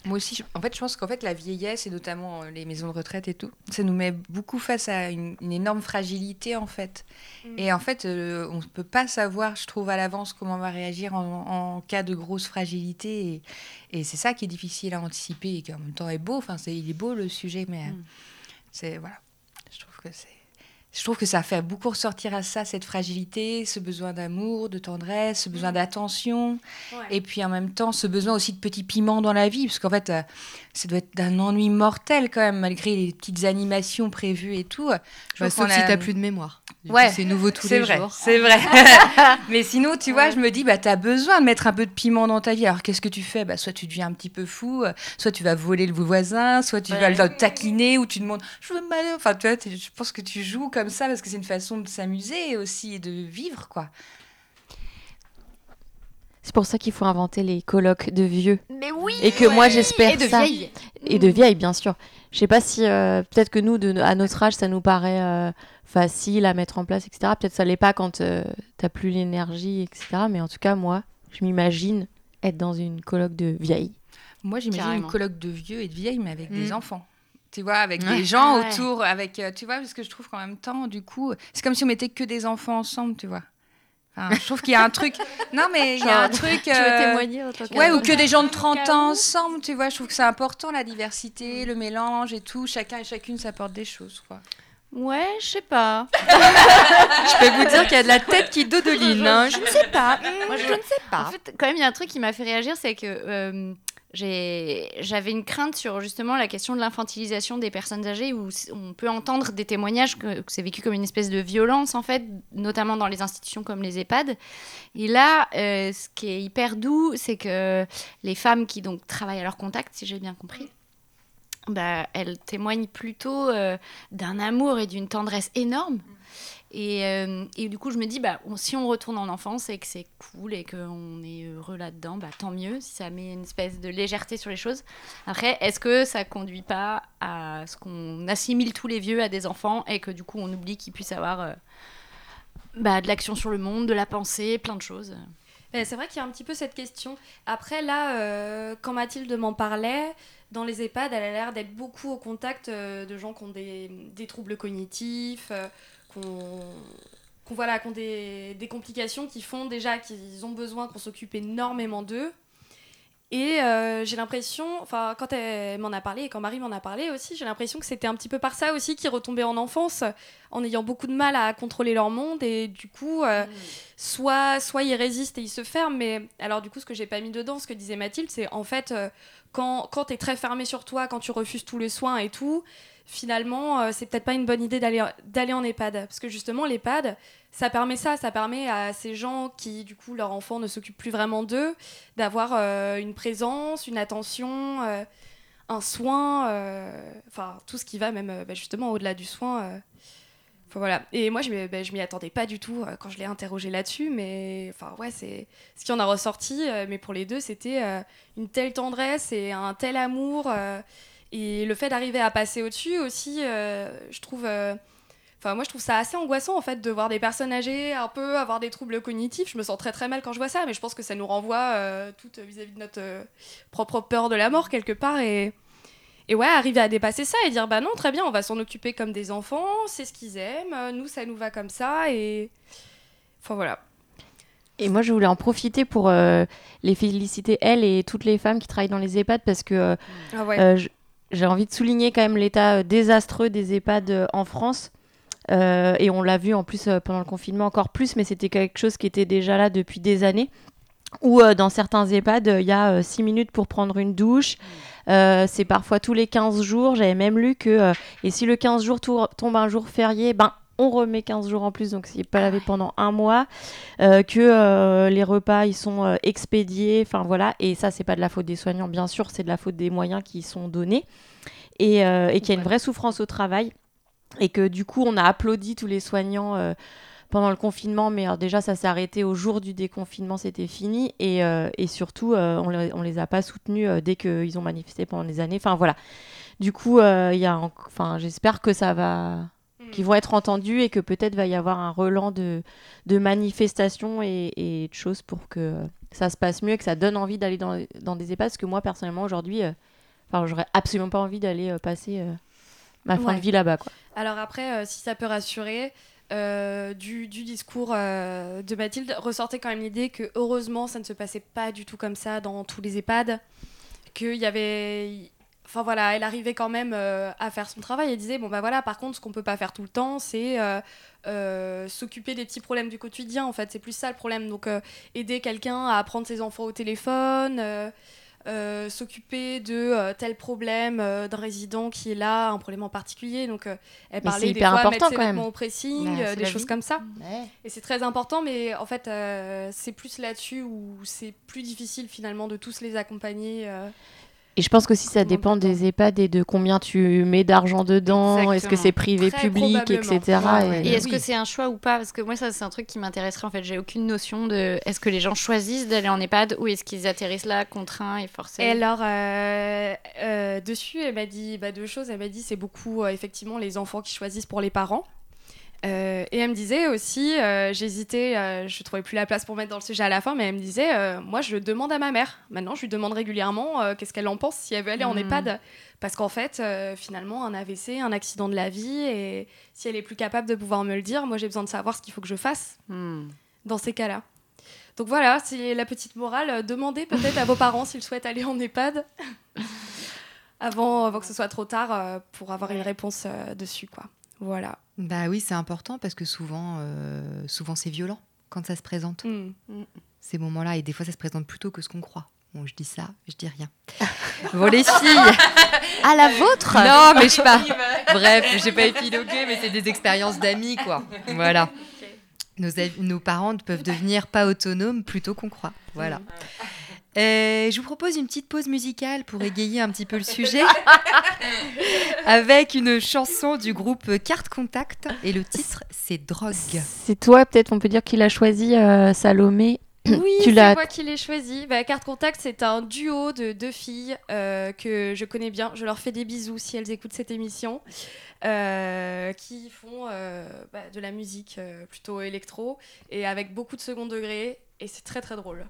Moi aussi, je- en fait, je pense qu'en fait, la vieillesse, et notamment euh, les maisons de retraite et tout, ça nous met beaucoup face à une, une énorme fragilité, en fait. Et en fait, euh, on ne peut pas savoir, je trouve, à l'avance comment on va réagir en, en cas de grosse fragilité. Et, et c'est ça qui est difficile à anticiper et qui, en même temps, est beau. Enfin, c'est, il est beau, le sujet, mais euh, c'est... Voilà. Je trouve que c'est... Je trouve que ça fait beaucoup ressortir à ça, cette fragilité, ce besoin d'amour, de tendresse, ce besoin d'attention. Et puis en même temps, ce besoin aussi de petits piments dans la vie, parce qu'en fait, euh, ça doit être d'un ennui mortel quand même, malgré les petites animations prévues et tout. Je Bah, sauf si a- t'as plus de mémoire. Ouais, c'est nouveau tous les vrai, jours. C'est vrai. Mais sinon, tu vois, je me dis, bah, tu as besoin de mettre un peu de piment dans ta vie. Alors, qu'est-ce que tu fais? Bah, Soit tu deviens un petit peu fou, euh, soit tu vas voler le voisin, soit tu vas le taquiner, ou tu demandes, je veux mal. Enfin, tu vois, je pense que tu joues comme ça parce que c'est une façon de s'amuser aussi et de vivre, quoi. C'est pour ça qu'il faut inventer les colloques de vieux. Mais oui Et que moi j'espère Et de ça. vieilles. Et de vieilles, bien sûr. Je sais pas si euh, peut-être que nous, de, à notre âge, ça nous paraît euh, facile à mettre en place, etc. Peut-être ça l'est pas quand euh, t'as plus l'énergie, etc. Mais en tout cas, moi, je m'imagine être dans une colloque de vieilles. Moi, j'imagine une colloque de vieux et de vieilles, mais avec des Mm. enfants. Tu vois, avec Ouais. des gens Ah ouais. autour, avec, euh, tu vois, parce que je trouve qu'en même temps, du coup, c'est comme si on mettait que des enfants ensemble, tu vois. Enfin, je trouve qu'il y a un truc. Non, mais il y a un truc. tu veux euh, témoigner en tant que- Ouais, ou que des gens de 30 ans ensemble, tu vois. Je trouve que c'est important, la diversité, le mélange et tout. Chacun et chacune s'apporte des choses, quoi. Ouais, je sais pas. Je peux vous dire qu'il y a de la tête qui dodoline. hein. Je ne sais pas. Moi, je ne sais pas. En fait, quand même, il y a un truc qui m'a fait réagir, c'est que euh, j'avais une crainte sur justement la question de l'infantilisation des personnes âgées, où on peut entendre des témoignages que, que c'est vécu comme une espèce de violence, en fait, notamment dans les institutions comme les EHPAD. Et là, euh, ce qui est hyper doux, c'est que les femmes qui donc travaillent à leur contact, si j'ai bien compris, bah, elles témoignent plutôt euh, d'un amour et d'une tendresse énorme. Et, euh, et du coup, je me dis, bah, on- si on retourne en enfance et que c'est cool et qu'on est heureux là-dedans, bah, tant mieux, si ça met une espèce de légèreté sur les choses. Après, est-ce que ça conduit pas à ce qu'on assimile tous les vieux à des enfants et que du coup, on oublie qu'ils puissent avoir euh, bah, de l'action sur le monde, de la pensée, plein de choses? Mais c'est vrai qu'il y a un petit peu cette question. Après, là, euh, quand Mathilde m'en parlait, dans les EHPAD, elle a l'air d'être beaucoup au contact euh, de gens qui ont des, des troubles cognitifs, euh, qui ont, qui voilà, qui ont des, des complications qui font déjà qu'ils ont besoin qu'on s'occupe énormément d'eux. Et euh, j'ai l'impression, enfin, quand elle m'en a parlé et quand Marie m'en a parlé aussi, j'ai l'impression que c'était un petit peu par ça aussi qu'ils retombaient en enfance, en ayant beaucoup de mal à contrôler leur monde. Et du coup, euh, soit, soit ils résistent et ils se ferment. Mais alors, du coup, ce que j'ai pas mis dedans, ce que disait Mathilde, c'est en fait, euh, quand, quand tu es très fermé sur toi, quand tu refuses tous les soins et tout, finalement, euh, c'est peut-être pas une bonne idée d'aller d'aller en EHPAD. Parce que justement, l'EHPAD, ça permet ça, ça permet à ces gens qui, du coup, leur enfant ne s'occupe plus vraiment d'eux, d'avoir euh, une présence, une attention, un soin, enfin, tout ce qui va même, bah, justement, au-delà du soin. Et moi, je je m'y attendais pas du tout euh, quand je l'ai interrogé là-dessus, mais enfin, ouais, c'est ce qui en a ressorti. euh, mais pour les deux, c'était euh, une telle tendresse et un tel amour. et le fait d'arriver à passer au-dessus aussi, je trouve. Enfin, moi, je trouve ça assez angoissant, en fait, de voir des personnes âgées un peu avoir des troubles cognitifs. Je me sens très, très mal quand je vois ça, mais je pense que ça nous renvoie toutes vis-à-vis de notre propre peur de la mort, quelque part. Et, et ouais, arriver à dépasser ça et dire, bah non, très bien, on va s'en occuper comme des enfants, c'est ce qu'ils aiment, euh, nous, ça nous va comme ça, et... Enfin, voilà. Et moi, je voulais en profiter pour euh, les féliciter, elles et toutes les femmes qui travaillent dans les EHPAD, parce que euh, Ah ouais. euh, j'ai envie de souligner quand même l'état désastreux des EHPAD en France. Et on l'a vu en plus pendant le confinement encore plus, mais c'était quelque chose qui était déjà là depuis des années. Où dans certains EHPAD, il y a 6 minutes pour prendre une douche. Euh, c'est parfois tous les 15 jours. J'avais même lu que, euh, et si le 15 jours tombe un jour férié, ben, on remet 15 jours en plus, donc c'est pas lavé pendant un mois. Euh, que euh, les repas, ils sont euh, expédiés. Enfin voilà. Et ça, c'est pas de la faute des soignants, bien sûr, c'est de la faute des moyens qui sont donnés. Et, et qu'il y a une vraie souffrance au travail et que du coup on a applaudi tous les soignants pendant le confinement, mais alors, déjà ça s'est arrêté au jour du déconfinement, c'était fini, et, euh, et surtout euh, on, les, on les a pas soutenus euh, dès qu'ils ont manifesté pendant des années. Enfin voilà. Du coup, euh, il y a, enfin j'espère que ça va, qu'ils vont être entendus et que peut-être va y avoir un relan de, de manifestations et, et de choses pour que ça se passe mieux et que ça donne envie d'aller dans, dans des EHPAD. Parce que moi, personnellement, aujourd'hui, enfin, j'aurais absolument pas envie d'aller passer ma fin Ouais. de vie là-bas. Quoi. Alors après, si ça peut rassurer, euh, du, discours euh, de Mathilde ressortait quand même l'idée que heureusement, ça ne se passait pas du tout comme ça dans tous les EHPAD, qu'il y avait... Enfin voilà, elle arrivait quand même euh, à faire son travail. Elle disait, bon bah voilà, par contre, ce qu'on peut pas faire tout le temps, c'est s'occuper des petits problèmes du quotidien, en fait. C'est plus ça le problème. Donc aider quelqu'un à apprendre ses enfants au téléphone, euh, s'occuper de euh, tel problème euh, d'un résident qui est là, un problème en particulier. Donc, elle parlait des hyper fois important, mettre ses quand même. au pressing, Bah, des choses vie. comme ça. Et c'est très important, mais en fait, c'est plus là-dessus où c'est plus difficile finalement de tous les accompagner. Et je pense que si ça dépend des EHPAD et de combien tu mets d'argent dedans, est-ce que c'est privé, Très public, etc. Ouais. Et est-ce que c'est un choix ou pas? Parce que moi, ça, c'est un truc qui m'intéresserait. En fait, j'ai aucune notion de est-ce que les gens choisissent d'aller en EHPAD ou est-ce qu'ils atterrissent là, contraints et forcés? Et alors, euh, euh, dessus, elle m'a dit bah, deux choses. Elle m'a dit c'est beaucoup, euh, effectivement, les enfants qui choisissent pour les parents. Euh, et elle me disait aussi, euh, j'hésitais, euh, je trouvais plus la place pour mettre dans le sujet à la fin, mais elle me disait, euh, moi je demande à ma mère. Maintenant, je lui demande régulièrement qu'est-ce qu'elle en pense si elle veut aller en Mhm. EHPAD. Parce qu'en fait, finalement, un AVC, un accident de la vie, et si elle est plus capable de pouvoir me le dire, moi j'ai besoin de savoir ce qu'il faut que je fasse dans ces cas-là. Donc voilà, c'est la petite morale. Demandez peut-être à vos parents s'ils souhaitent aller en EHPAD avant, avant que ce soit trop tard pour avoir une réponse dessus. Quoi. Voilà. Bah oui, c'est important parce que souvent, euh, souvent c'est violent quand ça se présente. Mm. Ces moments-là, et des fois ça se présente plus tôt que ce qu'on croit. Bon, je dis ça, je dis rien. Bon, les filles À la vôtre Non, mais je sais pas. Bref, j'ai pas épilogué, mais c'est des expériences d'amis, quoi. Voilà. Nos, nos parents peuvent devenir pas autonomes plutôt qu'on croit. Voilà. Euh, je vous propose une petite pause musicale pour égayer un petit peu le sujet avec une chanson du groupe Carte Contact et le titre c'est Drogue. C'est toi, peut-être, on peut dire qu'il a choisi euh, Salomé. Oui, c'est moi qui l'ai choisi. Bah, Carte Contact, c'est un duo de deux filles euh, que je connais bien. Je leur fais des bisous si elles écoutent cette émission. euh, qui font euh, bah, de la musique euh, plutôt électro et avec beaucoup de second degré. Et c'est très très drôle.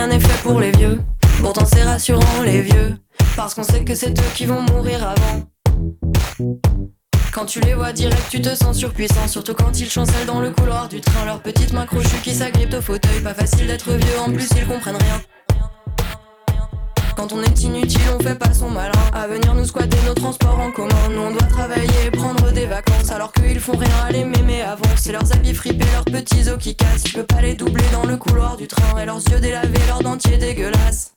Rien n'est fait pour les vieux. Pourtant, c'est rassurant, les vieux. Parce qu'on sait que c'est eux qui vont mourir avant. Quand tu les vois direct, tu te sens surpuissant. Surtout quand ils chancellent dans le couloir du train. Leurs petites mains crochues qui s'agrippent au fauteuil. Pas facile d'être vieux, en plus, ils comprennent rien. Quand on est inutile, on fait pas son malin. À venir nous squatter nos transports en commun. Nous, on doit travailler prendre des vacances. Alors qu'ils font rien à les mémer avant. C'est leurs habits fripés, leurs petits os qui cassent. Tu peux pas les doubler dans le couloir du train. Et leurs yeux délavés, leurs dentiers dégueulasses.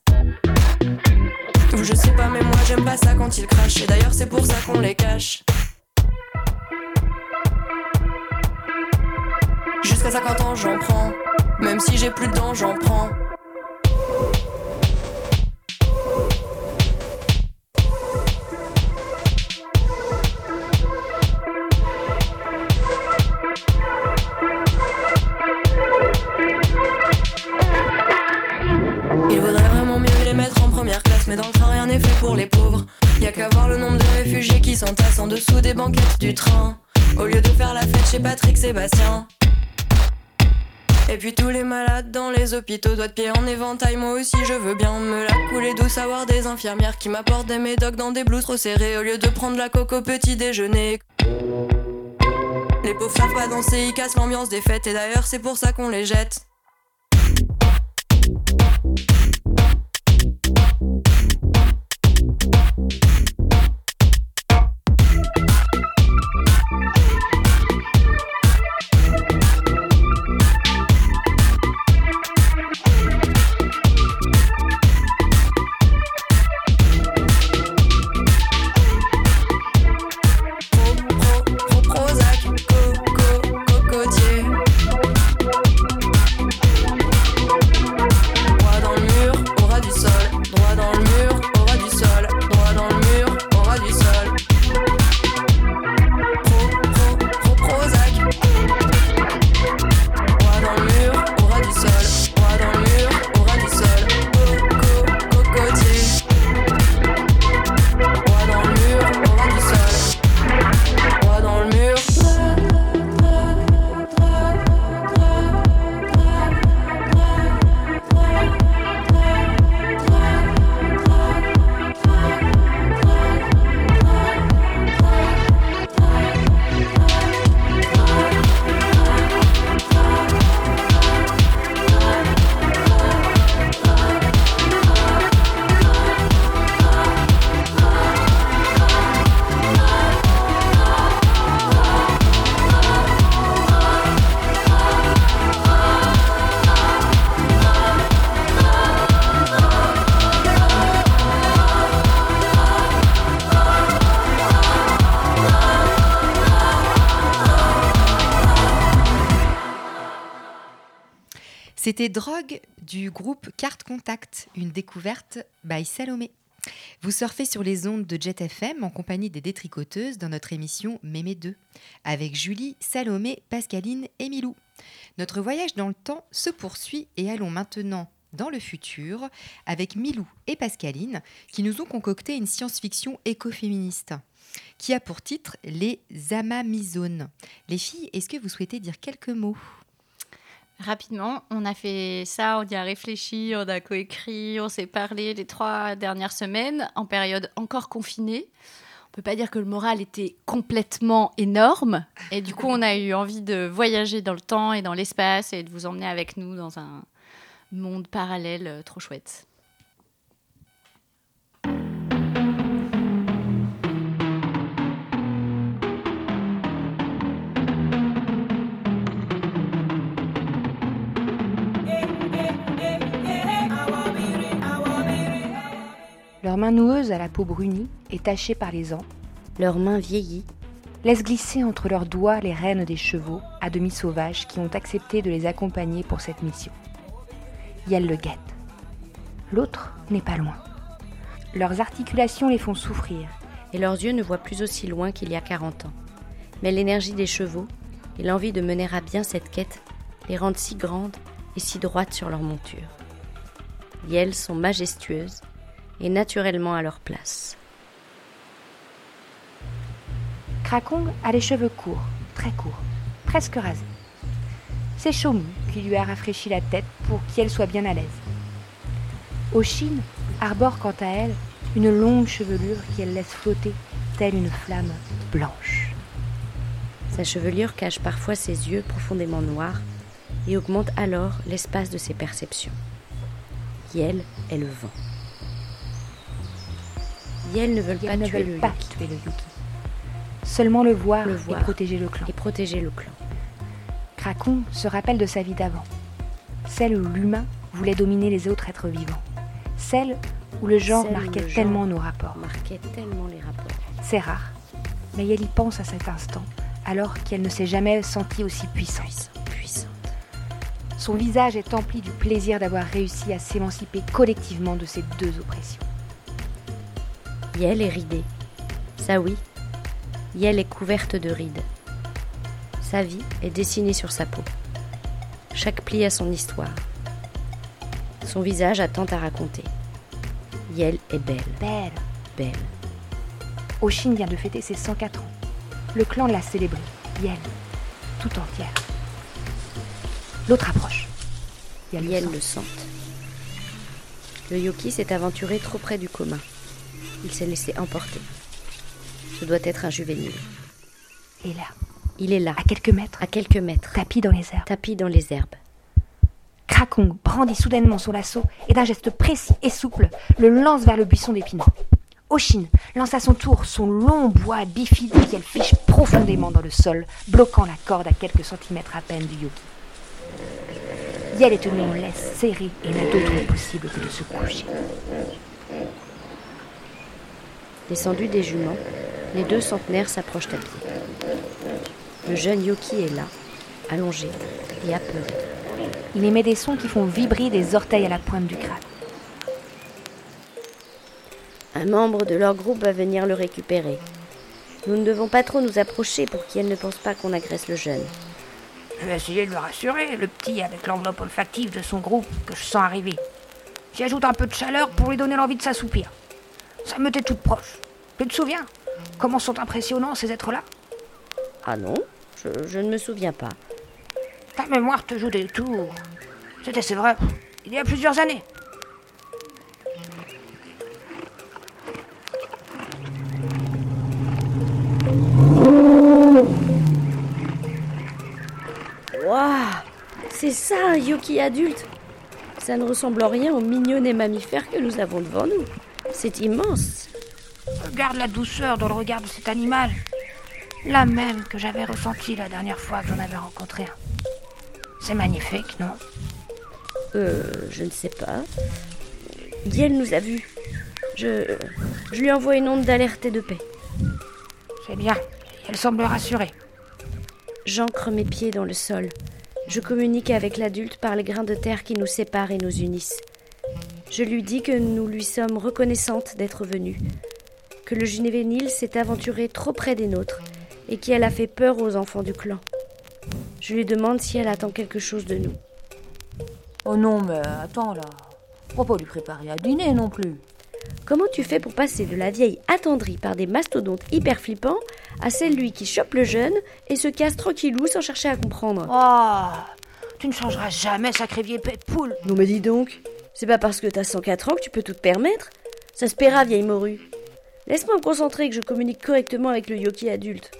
Je sais pas, mais moi j'aime pas ça quand ils crachent. Et d'ailleurs, c'est pour ça qu'on les cache. Jusqu'à 50 ans, j'en prends. Même si j'ai plus de dents, j'en prends. Mais dans le train rien n'est fait pour les pauvres. Y a qu'à voir le nombre de réfugiés qui s'entassent en dessous des banquettes du train. Au lieu de faire la fête chez Patrick Sébastien. Et puis tous les malades dans les hôpitaux, doigts de pied en éventail, moi aussi je veux bien me la couler douce, avoir des infirmières qui m'apportent des médocs dans des blouses trop serrées, au lieu de prendre la coque au petit déjeuner. Les pauvres savent pas danser, ils cassent l'ambiance des fêtes, et d'ailleurs c'est pour ça qu'on les jette. C'était Drogue du groupe Carte Contact, une découverte by Salomé. Vous surfez sur les ondes de Jet FM en compagnie des détricoteuses dans notre émission Mémé 2, avec Julie, Salomé, Pascaline et Milou. Notre voyage dans le temps se poursuit et allons maintenant dans le futur avec Milou et Pascaline qui nous ont concocté une science-fiction écoféministe qui a pour titre Les Amamizones. Les filles, est-ce que vous souhaitez dire quelques mots? Rapidement, on a fait ça, on y a réfléchi, on a coécrit, on s'est parlé les trois dernières semaines en période encore confinée. On peut pas dire que le moral était complètement énorme et du coup on a eu envie de voyager dans le temps et dans l'espace et de vous emmener avec nous dans un monde parallèle euh, trop chouette. Leur main noueuse à la peau brunie et tachée par les ans, leurs mains vieillies, laissent glisser entre leurs doigts les rênes des chevaux à demi sauvages qui ont accepté de les accompagner pour cette mission. Yel le guette. L'autre n'est pas loin. Leurs articulations les font souffrir. Et leurs yeux ne voient plus aussi loin qu'il y a 40 ans. Mais l'énergie des chevaux et l'envie de mener à bien cette quête les rendent si grandes et si droites sur leur monture. Et elles sont majestueuses et naturellement à leur place. Krakong a les cheveux courts, très courts, presque rasés. C'est Chomu qui lui a rafraîchi la tête pour qu'elle soit bien à l'aise. Oshin arbore quant à elle une longue chevelure qu'elle laisse flotter telle une flamme blanche. Sa chevelure cache parfois ses yeux profondément noirs et augmente alors l'espace de ses perceptions. Yel est le vent. Ne veulent pas, ne tuer, veulent le pas Yuki. tuer le Yuki. Seulement le voir, Le et protéger le clan. et protéger le clan. Krakon se rappelle de sa vie d'avant. Celle où l'humain voulait dominer les autres êtres vivants. Celle où le genre Celle marquait le genre tellement nos rapports. Marquait tellement les rapports. C'est rare. Mais elle y pense à cet instant, alors qu'elle ne s'est jamais sentie aussi puissante. Puissante. Son visage est empli du plaisir d'avoir réussi à s'émanciper collectivement de ces deux oppressions. Yel est ridée. Ça oui. Yel est couverte de rides. Sa vie est dessinée sur sa peau. Chaque pli a son histoire. Son visage a tant à raconter. Yel est belle. Belle. Belle. Oshin vient de fêter ses 104 ans. Le clan l'a célébré. Yel, tout entière. L'autre approche. Yel, Yel le le sente. Le Yoki s'est aventuré trop près du commun. Il s'est laissé emporter. Ce doit être un juvénile. Et là, Il est là, à quelques mètres, à quelques mètres, tapis dans les herbes. tapis dans les herbes. Krakong brandit soudainement son lasso et d'un geste précis et souple le lance vers le buisson d'épinards. Oshin lance à son tour son long bois bifide qu'elle fiche profondément dans le sol, bloquant la corde à quelques centimètres à peine du yogi. Yel est tenue en laisse, serrée, et n'a d'autre possible que de se coucher. Descendus des juments, les deux centenaires s'approchent à pied. Le jeune Yoki est là, allongé et apeuré. Il émet des sons qui font vibrer des orteils à la pointe du crâne. Un membre de leur groupe va venir le récupérer. Nous ne devons pas trop nous approcher pour qu'elle ne pense pas qu'on agresse le jeune. Je vais essayer de le rassurer, le petit avec l'enveloppe olfactive de son groupe que je sens arriver. J'y ajoute un peu de chaleur pour lui donner l'envie de s'assoupir. Ça me t'est toute proche. Tu te souviens Comment sont impressionnants ces êtres-là? Ah non, je, je ne me souviens pas. Ta mémoire te joue des tours. C'était, c'est vrai, il y a plusieurs années. Waouh C'est ça un Yoki adulte Ça ne ressemble en rien aux mignonnets mammifères que nous avons devant nous. C'est immense. Regarde la douceur dans le regard de cet animal. La même que j'avais ressentie la dernière fois que j'en avais rencontré un. C'est magnifique, non? Euh, je ne sais pas. Yel nous a vus. Je, je lui envoie une onde d'alerte et de paix. C'est bien. Elle semble rassurée. J'ancre mes pieds dans le sol. Je communique avec l'adulte par les grains de terre qui nous séparent et nous unissent. Je lui dis que nous lui sommes reconnaissantes d'être venue, que le juvénile s'est aventuré trop près des nôtres et qu'elle a fait peur aux enfants du clan. Je lui demande si elle attend quelque chose de nous. Oh non, mais attends là. On va pas lui préparer à dîner non plus? Comment tu fais pour passer de la vieille attendrie par des mastodontes hyper flippants à celle lui qui chope le jeune et se casse tranquillou sans chercher à comprendre? Oh Tu ne changeras jamais, sacré vieille pète poule Non mais dis donc, c'est pas parce que t'as 104 ans que tu peux tout te permettre. Ça se paiera, vieille morue. Laisse-moi me concentrer que je communique correctement avec le yoki adulte.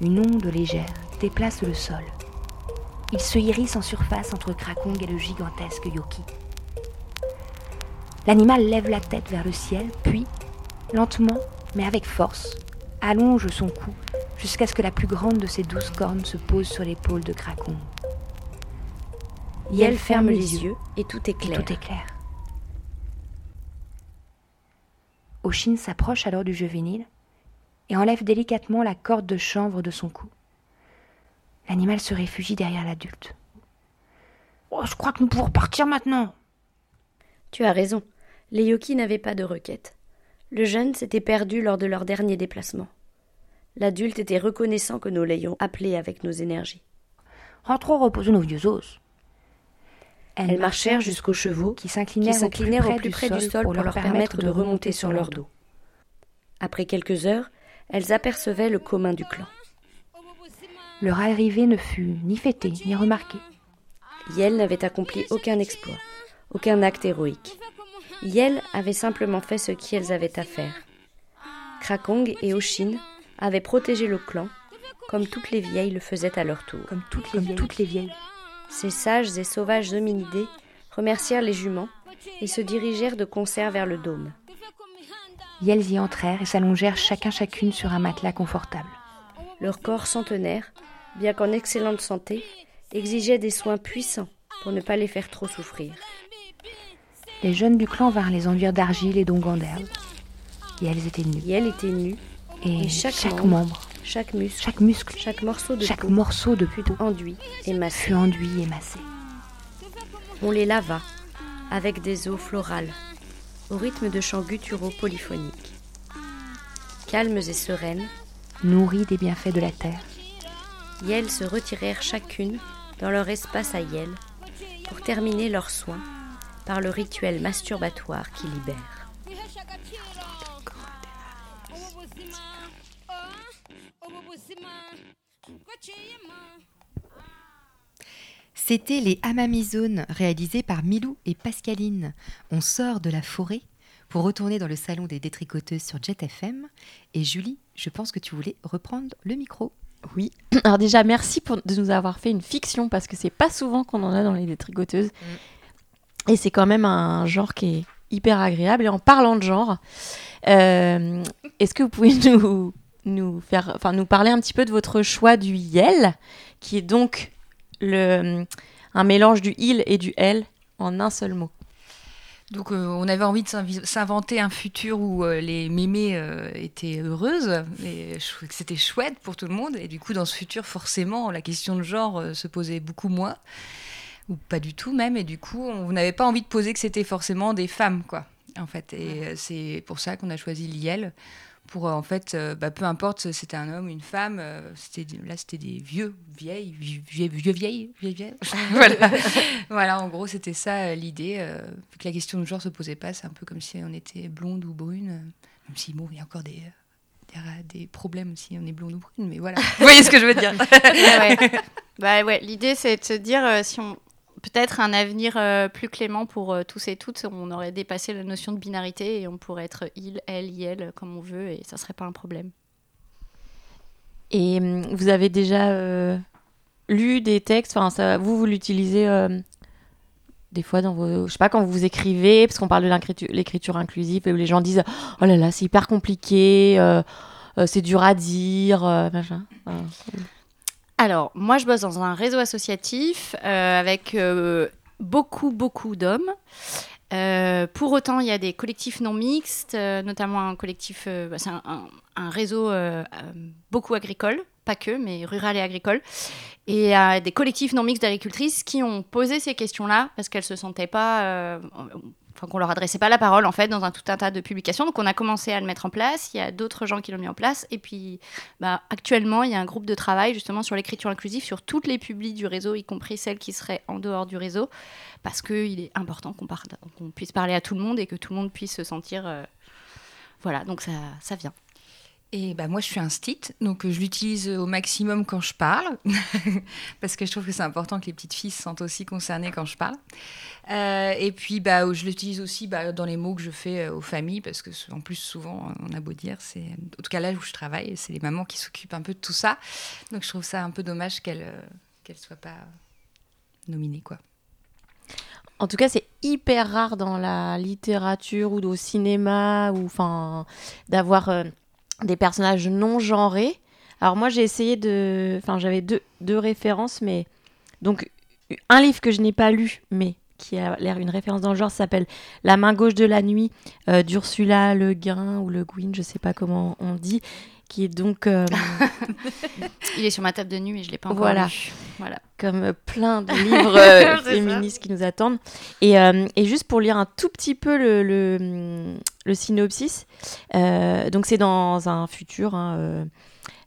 Une onde légère déplace le sol. Il se hérisse en surface entre Krakong et le gigantesque Yoki. L'animal lève la tête vers le ciel, puis, lentement, mais avec force, allonge son cou jusqu'à ce que la plus grande de ses douze cornes se pose sur l'épaule de Krakong. Yel ferme les yeux et tout est clair. tout est clair. Oshin s'approche alors du juvénile et enlève délicatement la corde de chanvre de son cou. L'animal se réfugie derrière l'adulte. Oh, je crois que nous pouvons partir maintenant. Tu as raison. Les Yoki n'avaient pas de requête. Le jeune s'était perdu lors de leur dernier déplacement. L'adulte était reconnaissant que nous l'ayons appelé avec nos énergies. Rentrons reposer nos vieux os. Elles marchèrent jusqu'aux chevaux qui s'inclinèrent au plus près du sol pour leur permettre de remonter sur leur dos. Après quelques heures, elles apercevaient le commun du clan. Leur arrivée ne fut ni fêtée ni remarquée. Yel n'avait accompli aucun exploit, aucun acte héroïque. Yel avait simplement fait ce qu'elles avaient à faire. Krakong et Oshin avaient protégé le clan, comme toutes les vieilles le faisaient à leur tour. Comme toutes les, vieilles. Toutes les vieilles. Ces sages et sauvages hominidés remercièrent les juments et se dirigèrent de concert vers le dôme. Yels y entrèrent et s'allongèrent chacun chacune sur un matelas confortable. Leurs corps centenaires, bien qu'en excellente santé, exigeaient des soins puissants pour ne pas les faire trop souffrir. Les jeunes du clan vinrent les enduire d'argile et d'onguents d'herbe. Et elles étaient nues. Et elles étaient nues. Et, chaque, membre, chaque muscle, chaque muscle, chaque morceau de chaque peau morceau de peau enduit et massé. fut enduit et massé. On les lava avec des eaux florales, au rythme de chants gutturaux polyphoniques. Calmes et sereines, Nourries des bienfaits de la terre, Yel se retirèrent chacune dans leur espace à Yel pour terminer leurs soins par le rituel masturbatoire qui libère. C'était les Amamizones réalisés par Milou et Pascaline. On sort de la forêt pour retourner dans le salon des détricoteuses sur Jet FM. Et Julie, je pense que tu voulais reprendre le micro. Oui. Alors déjà, merci pour, de nous avoir fait une fiction parce que c'est pas souvent qu'on en a dans les détricoteuses. Et c'est quand même un genre qui est hyper agréable. Et en parlant de genre, euh, est-ce que vous pouvez nous, nous, faire, enfin, nous parler un petit peu de votre choix du Yel, qui est donc le, un mélange du il et du elle en un seul mot. Donc euh, on avait envie de s'inventer un futur où euh, les mémés euh, étaient heureuses et que c'était chouette pour tout le monde. Et du coup dans ce futur forcément la question de genre se posait beaucoup moins ou pas du tout même. Et du coup on n'avait pas envie de poser que c'était forcément des femmes quoi en fait. Et c'est pour ça qu'on a choisi Liel pour euh, en fait euh, bah, peu importe si c'était un homme une femme euh, c'était là c'était des vieux vieilles vieux vieux, vieilles vieilles, vieilles. voilà voilà en gros c'était ça l'idée euh, vu que la question de genre se posait pas c'est un peu comme si on était blonde ou brune même si bon il y a encore des des, problèmes si on est blonde ou brune mais voilà vous voyez ce que je veux dire Ouais, ouais. Bah ouais, l'idée c'est de se dire euh, si on peut-être un avenir euh, plus clément pour euh, tous et toutes, on aurait dépassé la notion de binarité et on pourrait être il, elle, il, comme on veut et ça serait pas un problème. Et hum, vous avez déjà euh, lu des textes, enfin, vous, vous l'utilisez des fois dans vos. Je sais pas, quand vous écrivez, parce qu'on parle de l'écriture inclusive, et où les gens disent Oh là là, c'est hyper compliqué, c'est dur à dire, machin. Alors, moi, je bosse dans un réseau associatif euh, avec euh, beaucoup, beaucoup d'hommes. Euh, pour autant, il y a des collectifs non mixtes, notamment un collectif, bah, c'est un, réseau beaucoup agricole, pas que, mais rurales et agricoles. Et euh, des collectifs non mixtes d'agricultrices qui ont posé ces questions-là parce qu'elles se sentaient pas. Enfin, qu'on leur adressait pas la parole en fait dans un tout un tas de publications. Donc on a commencé à le mettre en place. Il y a d'autres gens qui l'ont mis en place. Et puis bah, actuellement, il y a un groupe de travail justement sur l'écriture inclusive sur toutes les publis du réseau, y compris celles qui seraient en dehors du réseau, parce qu'il est important qu'on puisse parler à tout le monde et que tout le monde puisse se sentir. euh, Voilà, donc ça, ça vient. Et bah, moi, je suis un stit, donc euh, je l'utilise au maximum quand je parle, parce que je trouve que c'est important que les petites filles se sentent aussi concernées quand je parle. Euh, et puis, bah, je l'utilise aussi bah, dans les mots que je fais euh, aux familles, parce que en plus, souvent, on a beau dire, c'est, en tout cas là où je travaille, c'est les mamans qui s'occupent un peu de tout ça. Donc, je trouve ça un peu dommage qu'elles euh, qu'elles soient pas nominées, quoi. En tout cas, c'est hyper rare dans la littérature ou au cinéma ou d'avoir euh, des personnages non genrés. Alors moi, j'ai essayé de, enfin j'avais deux, deux références, mais donc un livre que je n'ai pas lu, mais qui a l'air une référence dans le genre, s'appelle La main gauche de la nuit euh, d'Ursula Le Guin ou Le Guin, je sais pas comment on dit, qui est donc euh, Il est sur ma table de nuit, mais je l'ai pas encore voilà. lu. Voilà. Comme euh, plein de livres euh, ça. féministes qui nous attendent. Et, euh, et juste pour lire un tout petit peu le, le, le synopsis, donc c'est dans un futur. hein,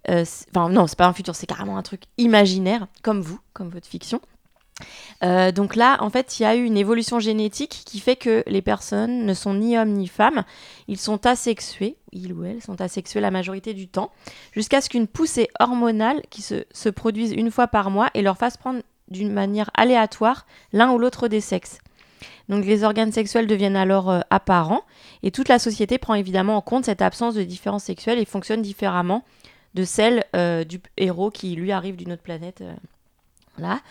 Enfin, non, c'est pas un futur, c'est carrément un truc imaginaire, comme vous, comme votre fiction. Euh, donc là, en fait, il y a eu une évolution génétique qui fait que les personnes ne sont ni hommes ni femmes. Ils sont asexués, ils ou elles sont asexués la majorité du temps, jusqu'à ce qu'une poussée hormonale qui se, se produise une fois par mois et leur fasse prendre d'une manière aléatoire l'un ou l'autre des sexes. Donc les organes sexuels deviennent alors euh, apparents et toute la société prend évidemment en compte cette absence de différence sexuelle et fonctionne différemment de celle euh, du héros qui lui arrive d'une autre planète. Voilà.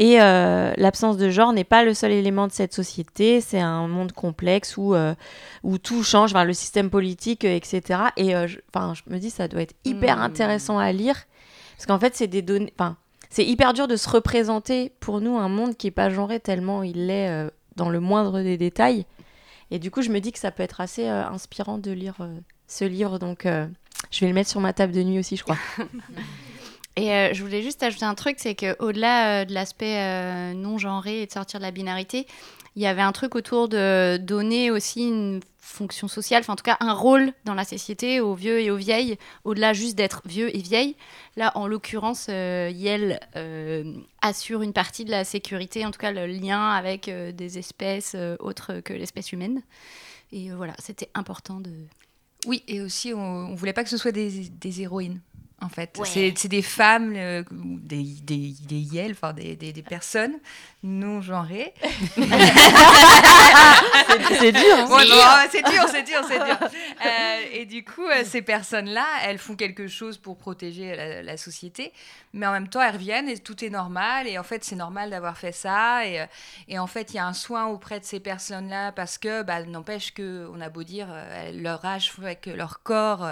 Et euh, l'absence de genre n'est pas le seul élément de cette société, c'est un monde complexe où, euh, où tout change, enfin, le système politique, etc. Et euh, je, enfin, je me dis, ça doit être hyper Hmm. intéressant à lire, parce qu'en fait, c'est des données... Enfin, c'est hyper dur de se représenter pour nous un monde qui n'est pas genré tellement il l'est dans le moindre des détails. Et du coup, je me dis que ça peut être assez inspirant de lire ce livre, donc je vais le mettre sur ma table de nuit aussi, je crois. Et euh, je voulais juste ajouter un truc, c'est qu'au-delà euh, de l'aspect euh, non genré et de sortir de la binarité, il y avait un truc autour de donner aussi une fonction sociale, enfin en tout cas un rôle dans la société aux vieux et aux vieilles, au-delà juste d'être vieux et vieille. Là, en l'occurrence, Yel assure une partie de la sécurité, en tout cas le lien avec des espèces autres que l'espèce humaine. Et voilà, c'était important de... Oui, et aussi, on, on voulait pas que ce soit des héroïnes. En fait, Ouais. c'est des femmes, euh, des, des, des enfin des, des, des personnes non genrées. C'est- dur, hein. Ouais, C'est dur. c'est dur, c'est dur, c'est dur. Euh, et du coup, euh, ces personnes-là, elles font quelque chose pour protéger la, la société, mais en même temps, elles reviennent et tout est normal. Et en fait, c'est normal d'avoir fait ça. Et, et en fait, il y a un soin auprès de ces personnes-là parce que, bah, n'empêche qu'on a beau dire, euh, leur âge fait que leur corps.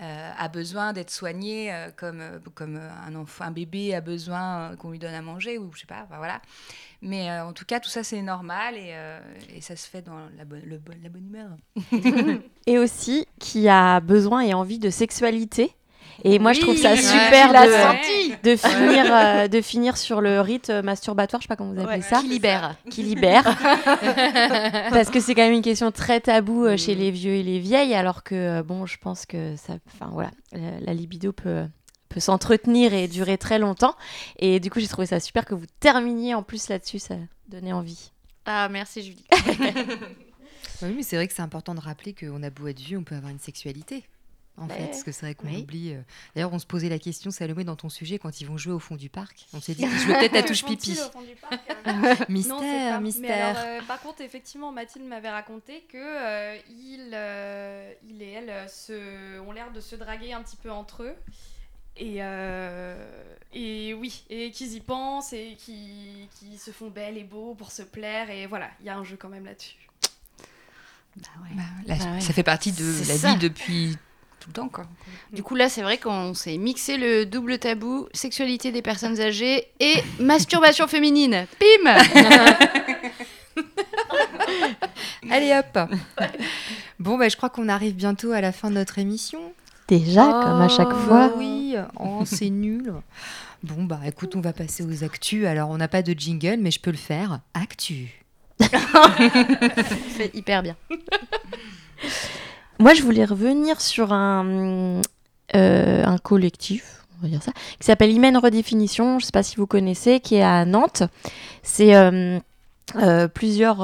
Euh, a besoin d'être soigné euh, comme, euh, comme un enfant, un bébé a besoin qu'on lui donne à manger ou je sais pas, enfin, voilà. Mais euh, en tout cas, tout ça c'est normal et, euh, et ça se fait dans la bonne, le bon- la bonne humeur. et aussi qui a besoin et envie de sexualité. Et moi, je trouve ça super de, de, Ouais. finir, euh, de finir sur le rite euh, masturbatoire, je sais pas comment vous appelez Ouais, ça. qui libère. Qui libère. Parce que c'est quand même une question très taboue euh, chez les vieux et les vieilles, alors que, euh, bon, je pense que ça, enfin voilà, la, la libido peut, peut s'entretenir et durer très longtemps. Et du coup, j'ai trouvé ça super que vous terminiez en plus là-dessus, ça donnait envie. Ah, merci Julie. Oui, mais c'est vrai que c'est important de rappeler qu'on a beau être vieux, on peut avoir une sexualité. En Ouais. fait, parce que c'est vrai qu'on Oui. oublie. euh, D'ailleurs, on se posait la question, Salomé, dans ton sujet, quand ils vont jouer au fond du parc. On s'est dit qu'ils jouaient peut-être à touche pipi. Au fond du parc, euh Mystère, Non, c'est pas- mystère. Mais alors, euh, par contre, effectivement, Mathilde m'avait raconté que euh, il, euh, il et elle se, ont l'air de se draguer un petit peu entre eux. Et, euh, et oui, et qu'ils y pensent et qui qui se font belles et beaux pour se plaire. Et voilà, il y a un jeu quand même là-dessus. Là, Ah ouais. Ça fait partie de la ça. vie depuis tout le temps. Quoi. Du coup, là, c'est vrai qu'on s'est mixé le double tabou, sexualité des personnes âgées et masturbation féminine. Pim Allez hop Bon, bah, je crois qu'on arrive bientôt à la fin de notre émission. Déjà, comme à chaque Oh, fois. Oui, oh, c'est nul. Bon, bah écoute, on va passer aux actus. Alors, on n'a pas de jingle, mais je peux le faire. Actu. fait hyper bien. Moi, je voulais revenir sur un, euh, un collectif, on va dire ça, qui s'appelle Hymen Redéfinition. Je ne sais pas si vous connaissez, qui est à Nantes. C'est euh, euh, plusieurs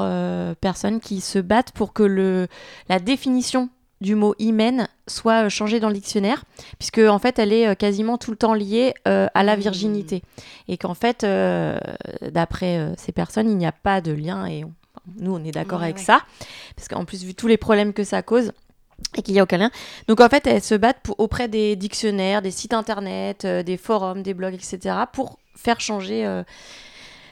personnes qui se battent pour que le, la définition du mot hymen soit changée dans le dictionnaire, puisque en fait elle est quasiment tout le temps liée euh, à la virginité. Et qu'en fait, euh, d'après euh, ces personnes, il n'y a pas de lien, et on- nous on est d'accord Ouais, avec ouais. ça, parce qu'en plus, vu tous les problèmes que ça cause, et qu'il n'y a aucun lien. Donc en fait, elles se battent pour- auprès des dictionnaires, des sites internet, euh, des forums, des blogs, etc., pour faire changer euh,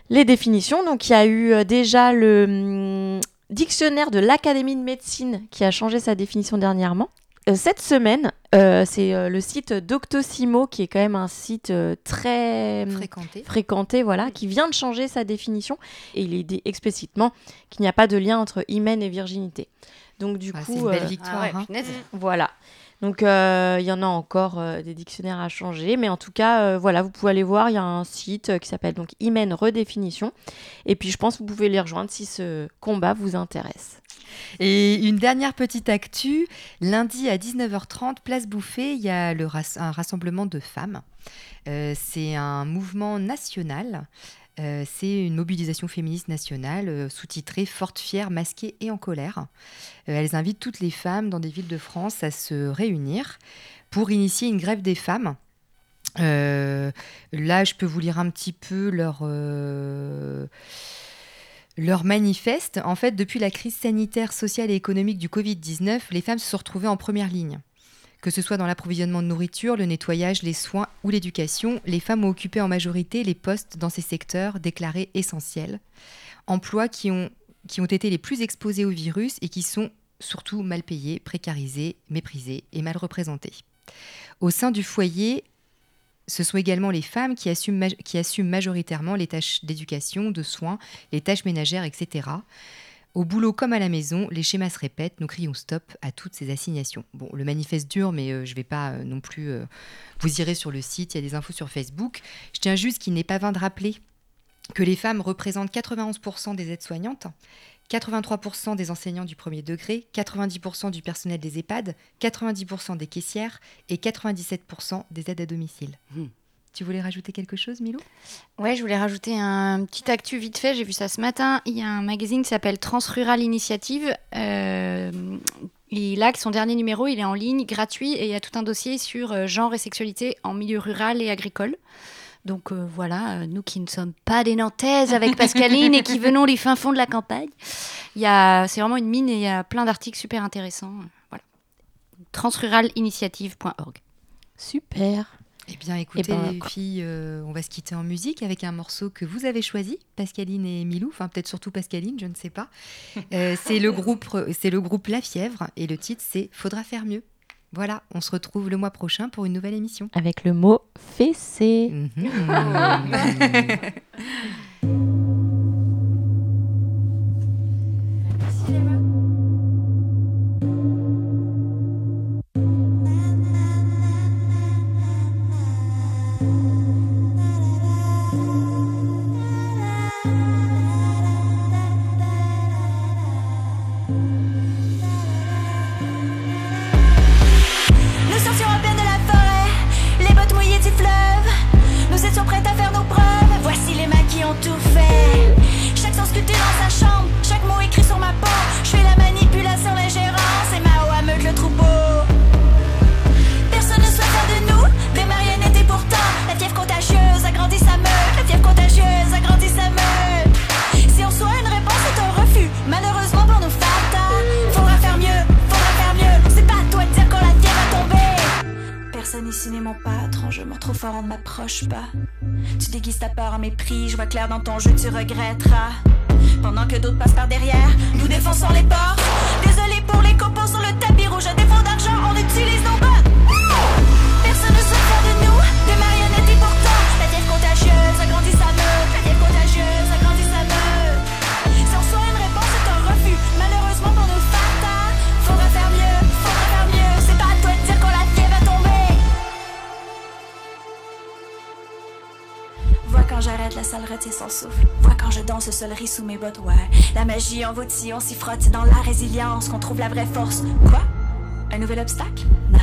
les définitions. Donc il y a eu euh, déjà le hum, dictionnaire de l'Académie de médecine qui a changé sa définition dernièrement. Euh, cette semaine, c'est le site Doctissimo, qui est quand même un site très Fréquenté. fréquenté, voilà, qui vient de changer sa définition. Et il est dit explicitement qu'il n'y a pas de lien entre hymen et virginité. Donc du Ah, coup, c'est une belle euh, victoire, Ah ouais, hein. punaise. voilà. Donc euh, il y en a encore euh, des dictionnaires à changer, mais en tout cas, euh, voilà, vous pouvez aller voir. Il y a un site euh, qui s'appelle donc Hymen Redéfinition, et puis je pense que vous pouvez les rejoindre si ce combat vous intéresse. Et une dernière petite actu, lundi à 19h30, place Bouffée, il y a le ras- un rassemblement de femmes. Euh, c'est un mouvement national. Euh, c'est une mobilisation féministe nationale euh, sous-titrée Forte, fière, masquée et en colère. Euh, elles invitent toutes les femmes dans des villes de France à se réunir pour initier une grève des femmes. Là, je peux vous lire un petit peu leur, leur manifeste. En fait, depuis la crise sanitaire, sociale et économique du Covid-19, les femmes se sont retrouvées en première ligne. Que ce soit dans l'approvisionnement de nourriture, le nettoyage, les soins ou l'éducation, les femmes ont occupé en majorité les postes dans ces secteurs déclarés essentiels. Emplois qui ont, été les plus exposés au virus et qui sont surtout mal payés, précarisés, méprisés et mal représentés. Au sein du foyer, ce sont également les femmes qui assument majoritairement les tâches d'éducation, de soins, les tâches ménagères, etc. Au boulot comme à la maison, les schémas se répètent, nous crions stop à toutes ces assignations. Bon, le manifeste dure, mais euh, je ne vais pas euh, non plus... euh, vous irez sur le site, il y a des infos sur Facebook. Je tiens juste qu'il n'est pas vain de rappeler que les femmes représentent 91% des aides-soignantes, 83% des enseignants du premier degré, 90% du personnel des EHPAD, 90% des caissières et 97% des aides à domicile. Tu voulais rajouter quelque chose, Milou? Ouais, je voulais rajouter un petit actu vite fait. J'ai vu ça ce matin. Il y a un magazine qui s'appelle Transrural Initiative. Euh, et là, son dernier numéro, il est en ligne, gratuit, et il y a tout un dossier sur euh, genre et sexualité en milieu rural et agricole. Donc euh, voilà, euh, nous qui ne sommes pas des Nantaises avec Pascaline et qui venons des fins fonds de la campagne, il y a, c'est vraiment une mine et il y a plein d'articles super intéressants. Voilà. Transruralinitiative.org. Super. Eh bien, écoutez, ben, les filles, euh, on va se quitter en musique avec un morceau que vous avez choisi, Pascaline et Milou, enfin peut-être surtout Pascaline, je ne sais pas. Euh, c'est le groupe, c'est le groupe La Fièvre et le titre c'est Faudra faire mieux. Voilà, on se retrouve le mois prochain pour une nouvelle émission. Avec le mot fessé. Nous Tu déguises ta peur en mépris, je vois clair dans ton jeu, tu regretteras. Pendant que d'autres passent par derrière, nous défonçons les portes. Désolé pour les copeaux sur le tapis retient souffle. Vois quand je danse, le sol rit sous mes bottes, ouais. La magie envautie, on s'y frotte, c'est dans la résilience qu'on trouve la vraie force. Quoi? Un nouvel obstacle? Non.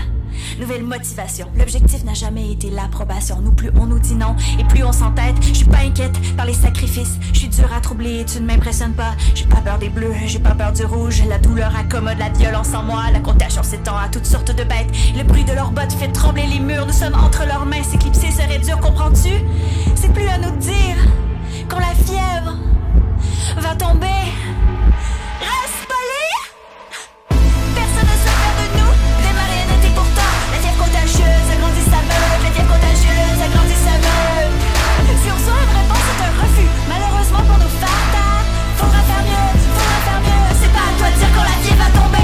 Nouvelle motivation. L'objectif n'a jamais été l'approbation. Nous, plus on nous dit non et plus on s'entête. Je suis pas inquiète par les sacrifices. Je suis dur à troubler, tu ne m'impressionnes pas. J'ai pas peur des bleus, j'ai pas peur du rouge. La douleur accommode la violence en moi. La contagion s'étend à toutes sortes de bêtes. Le bruit de leurs bottes fait trembler les murs. Nous sommes entre leurs mains. S'éclipser serait dur, comprendre quand la fièvre va tomber. Reste poli Personne ne se perd de nous, des marionnettes et pourtant La fièvre contagieuse. Agrandit sa meuf, la fièvre contagieuse. Agrandit sa meuf Si on soit une réponse, c'est un refus, malheureusement pour nos fardas Faudra faire mieux, faudra faire mieux, c'est pas à toi de dire quand la fièvre va tomber.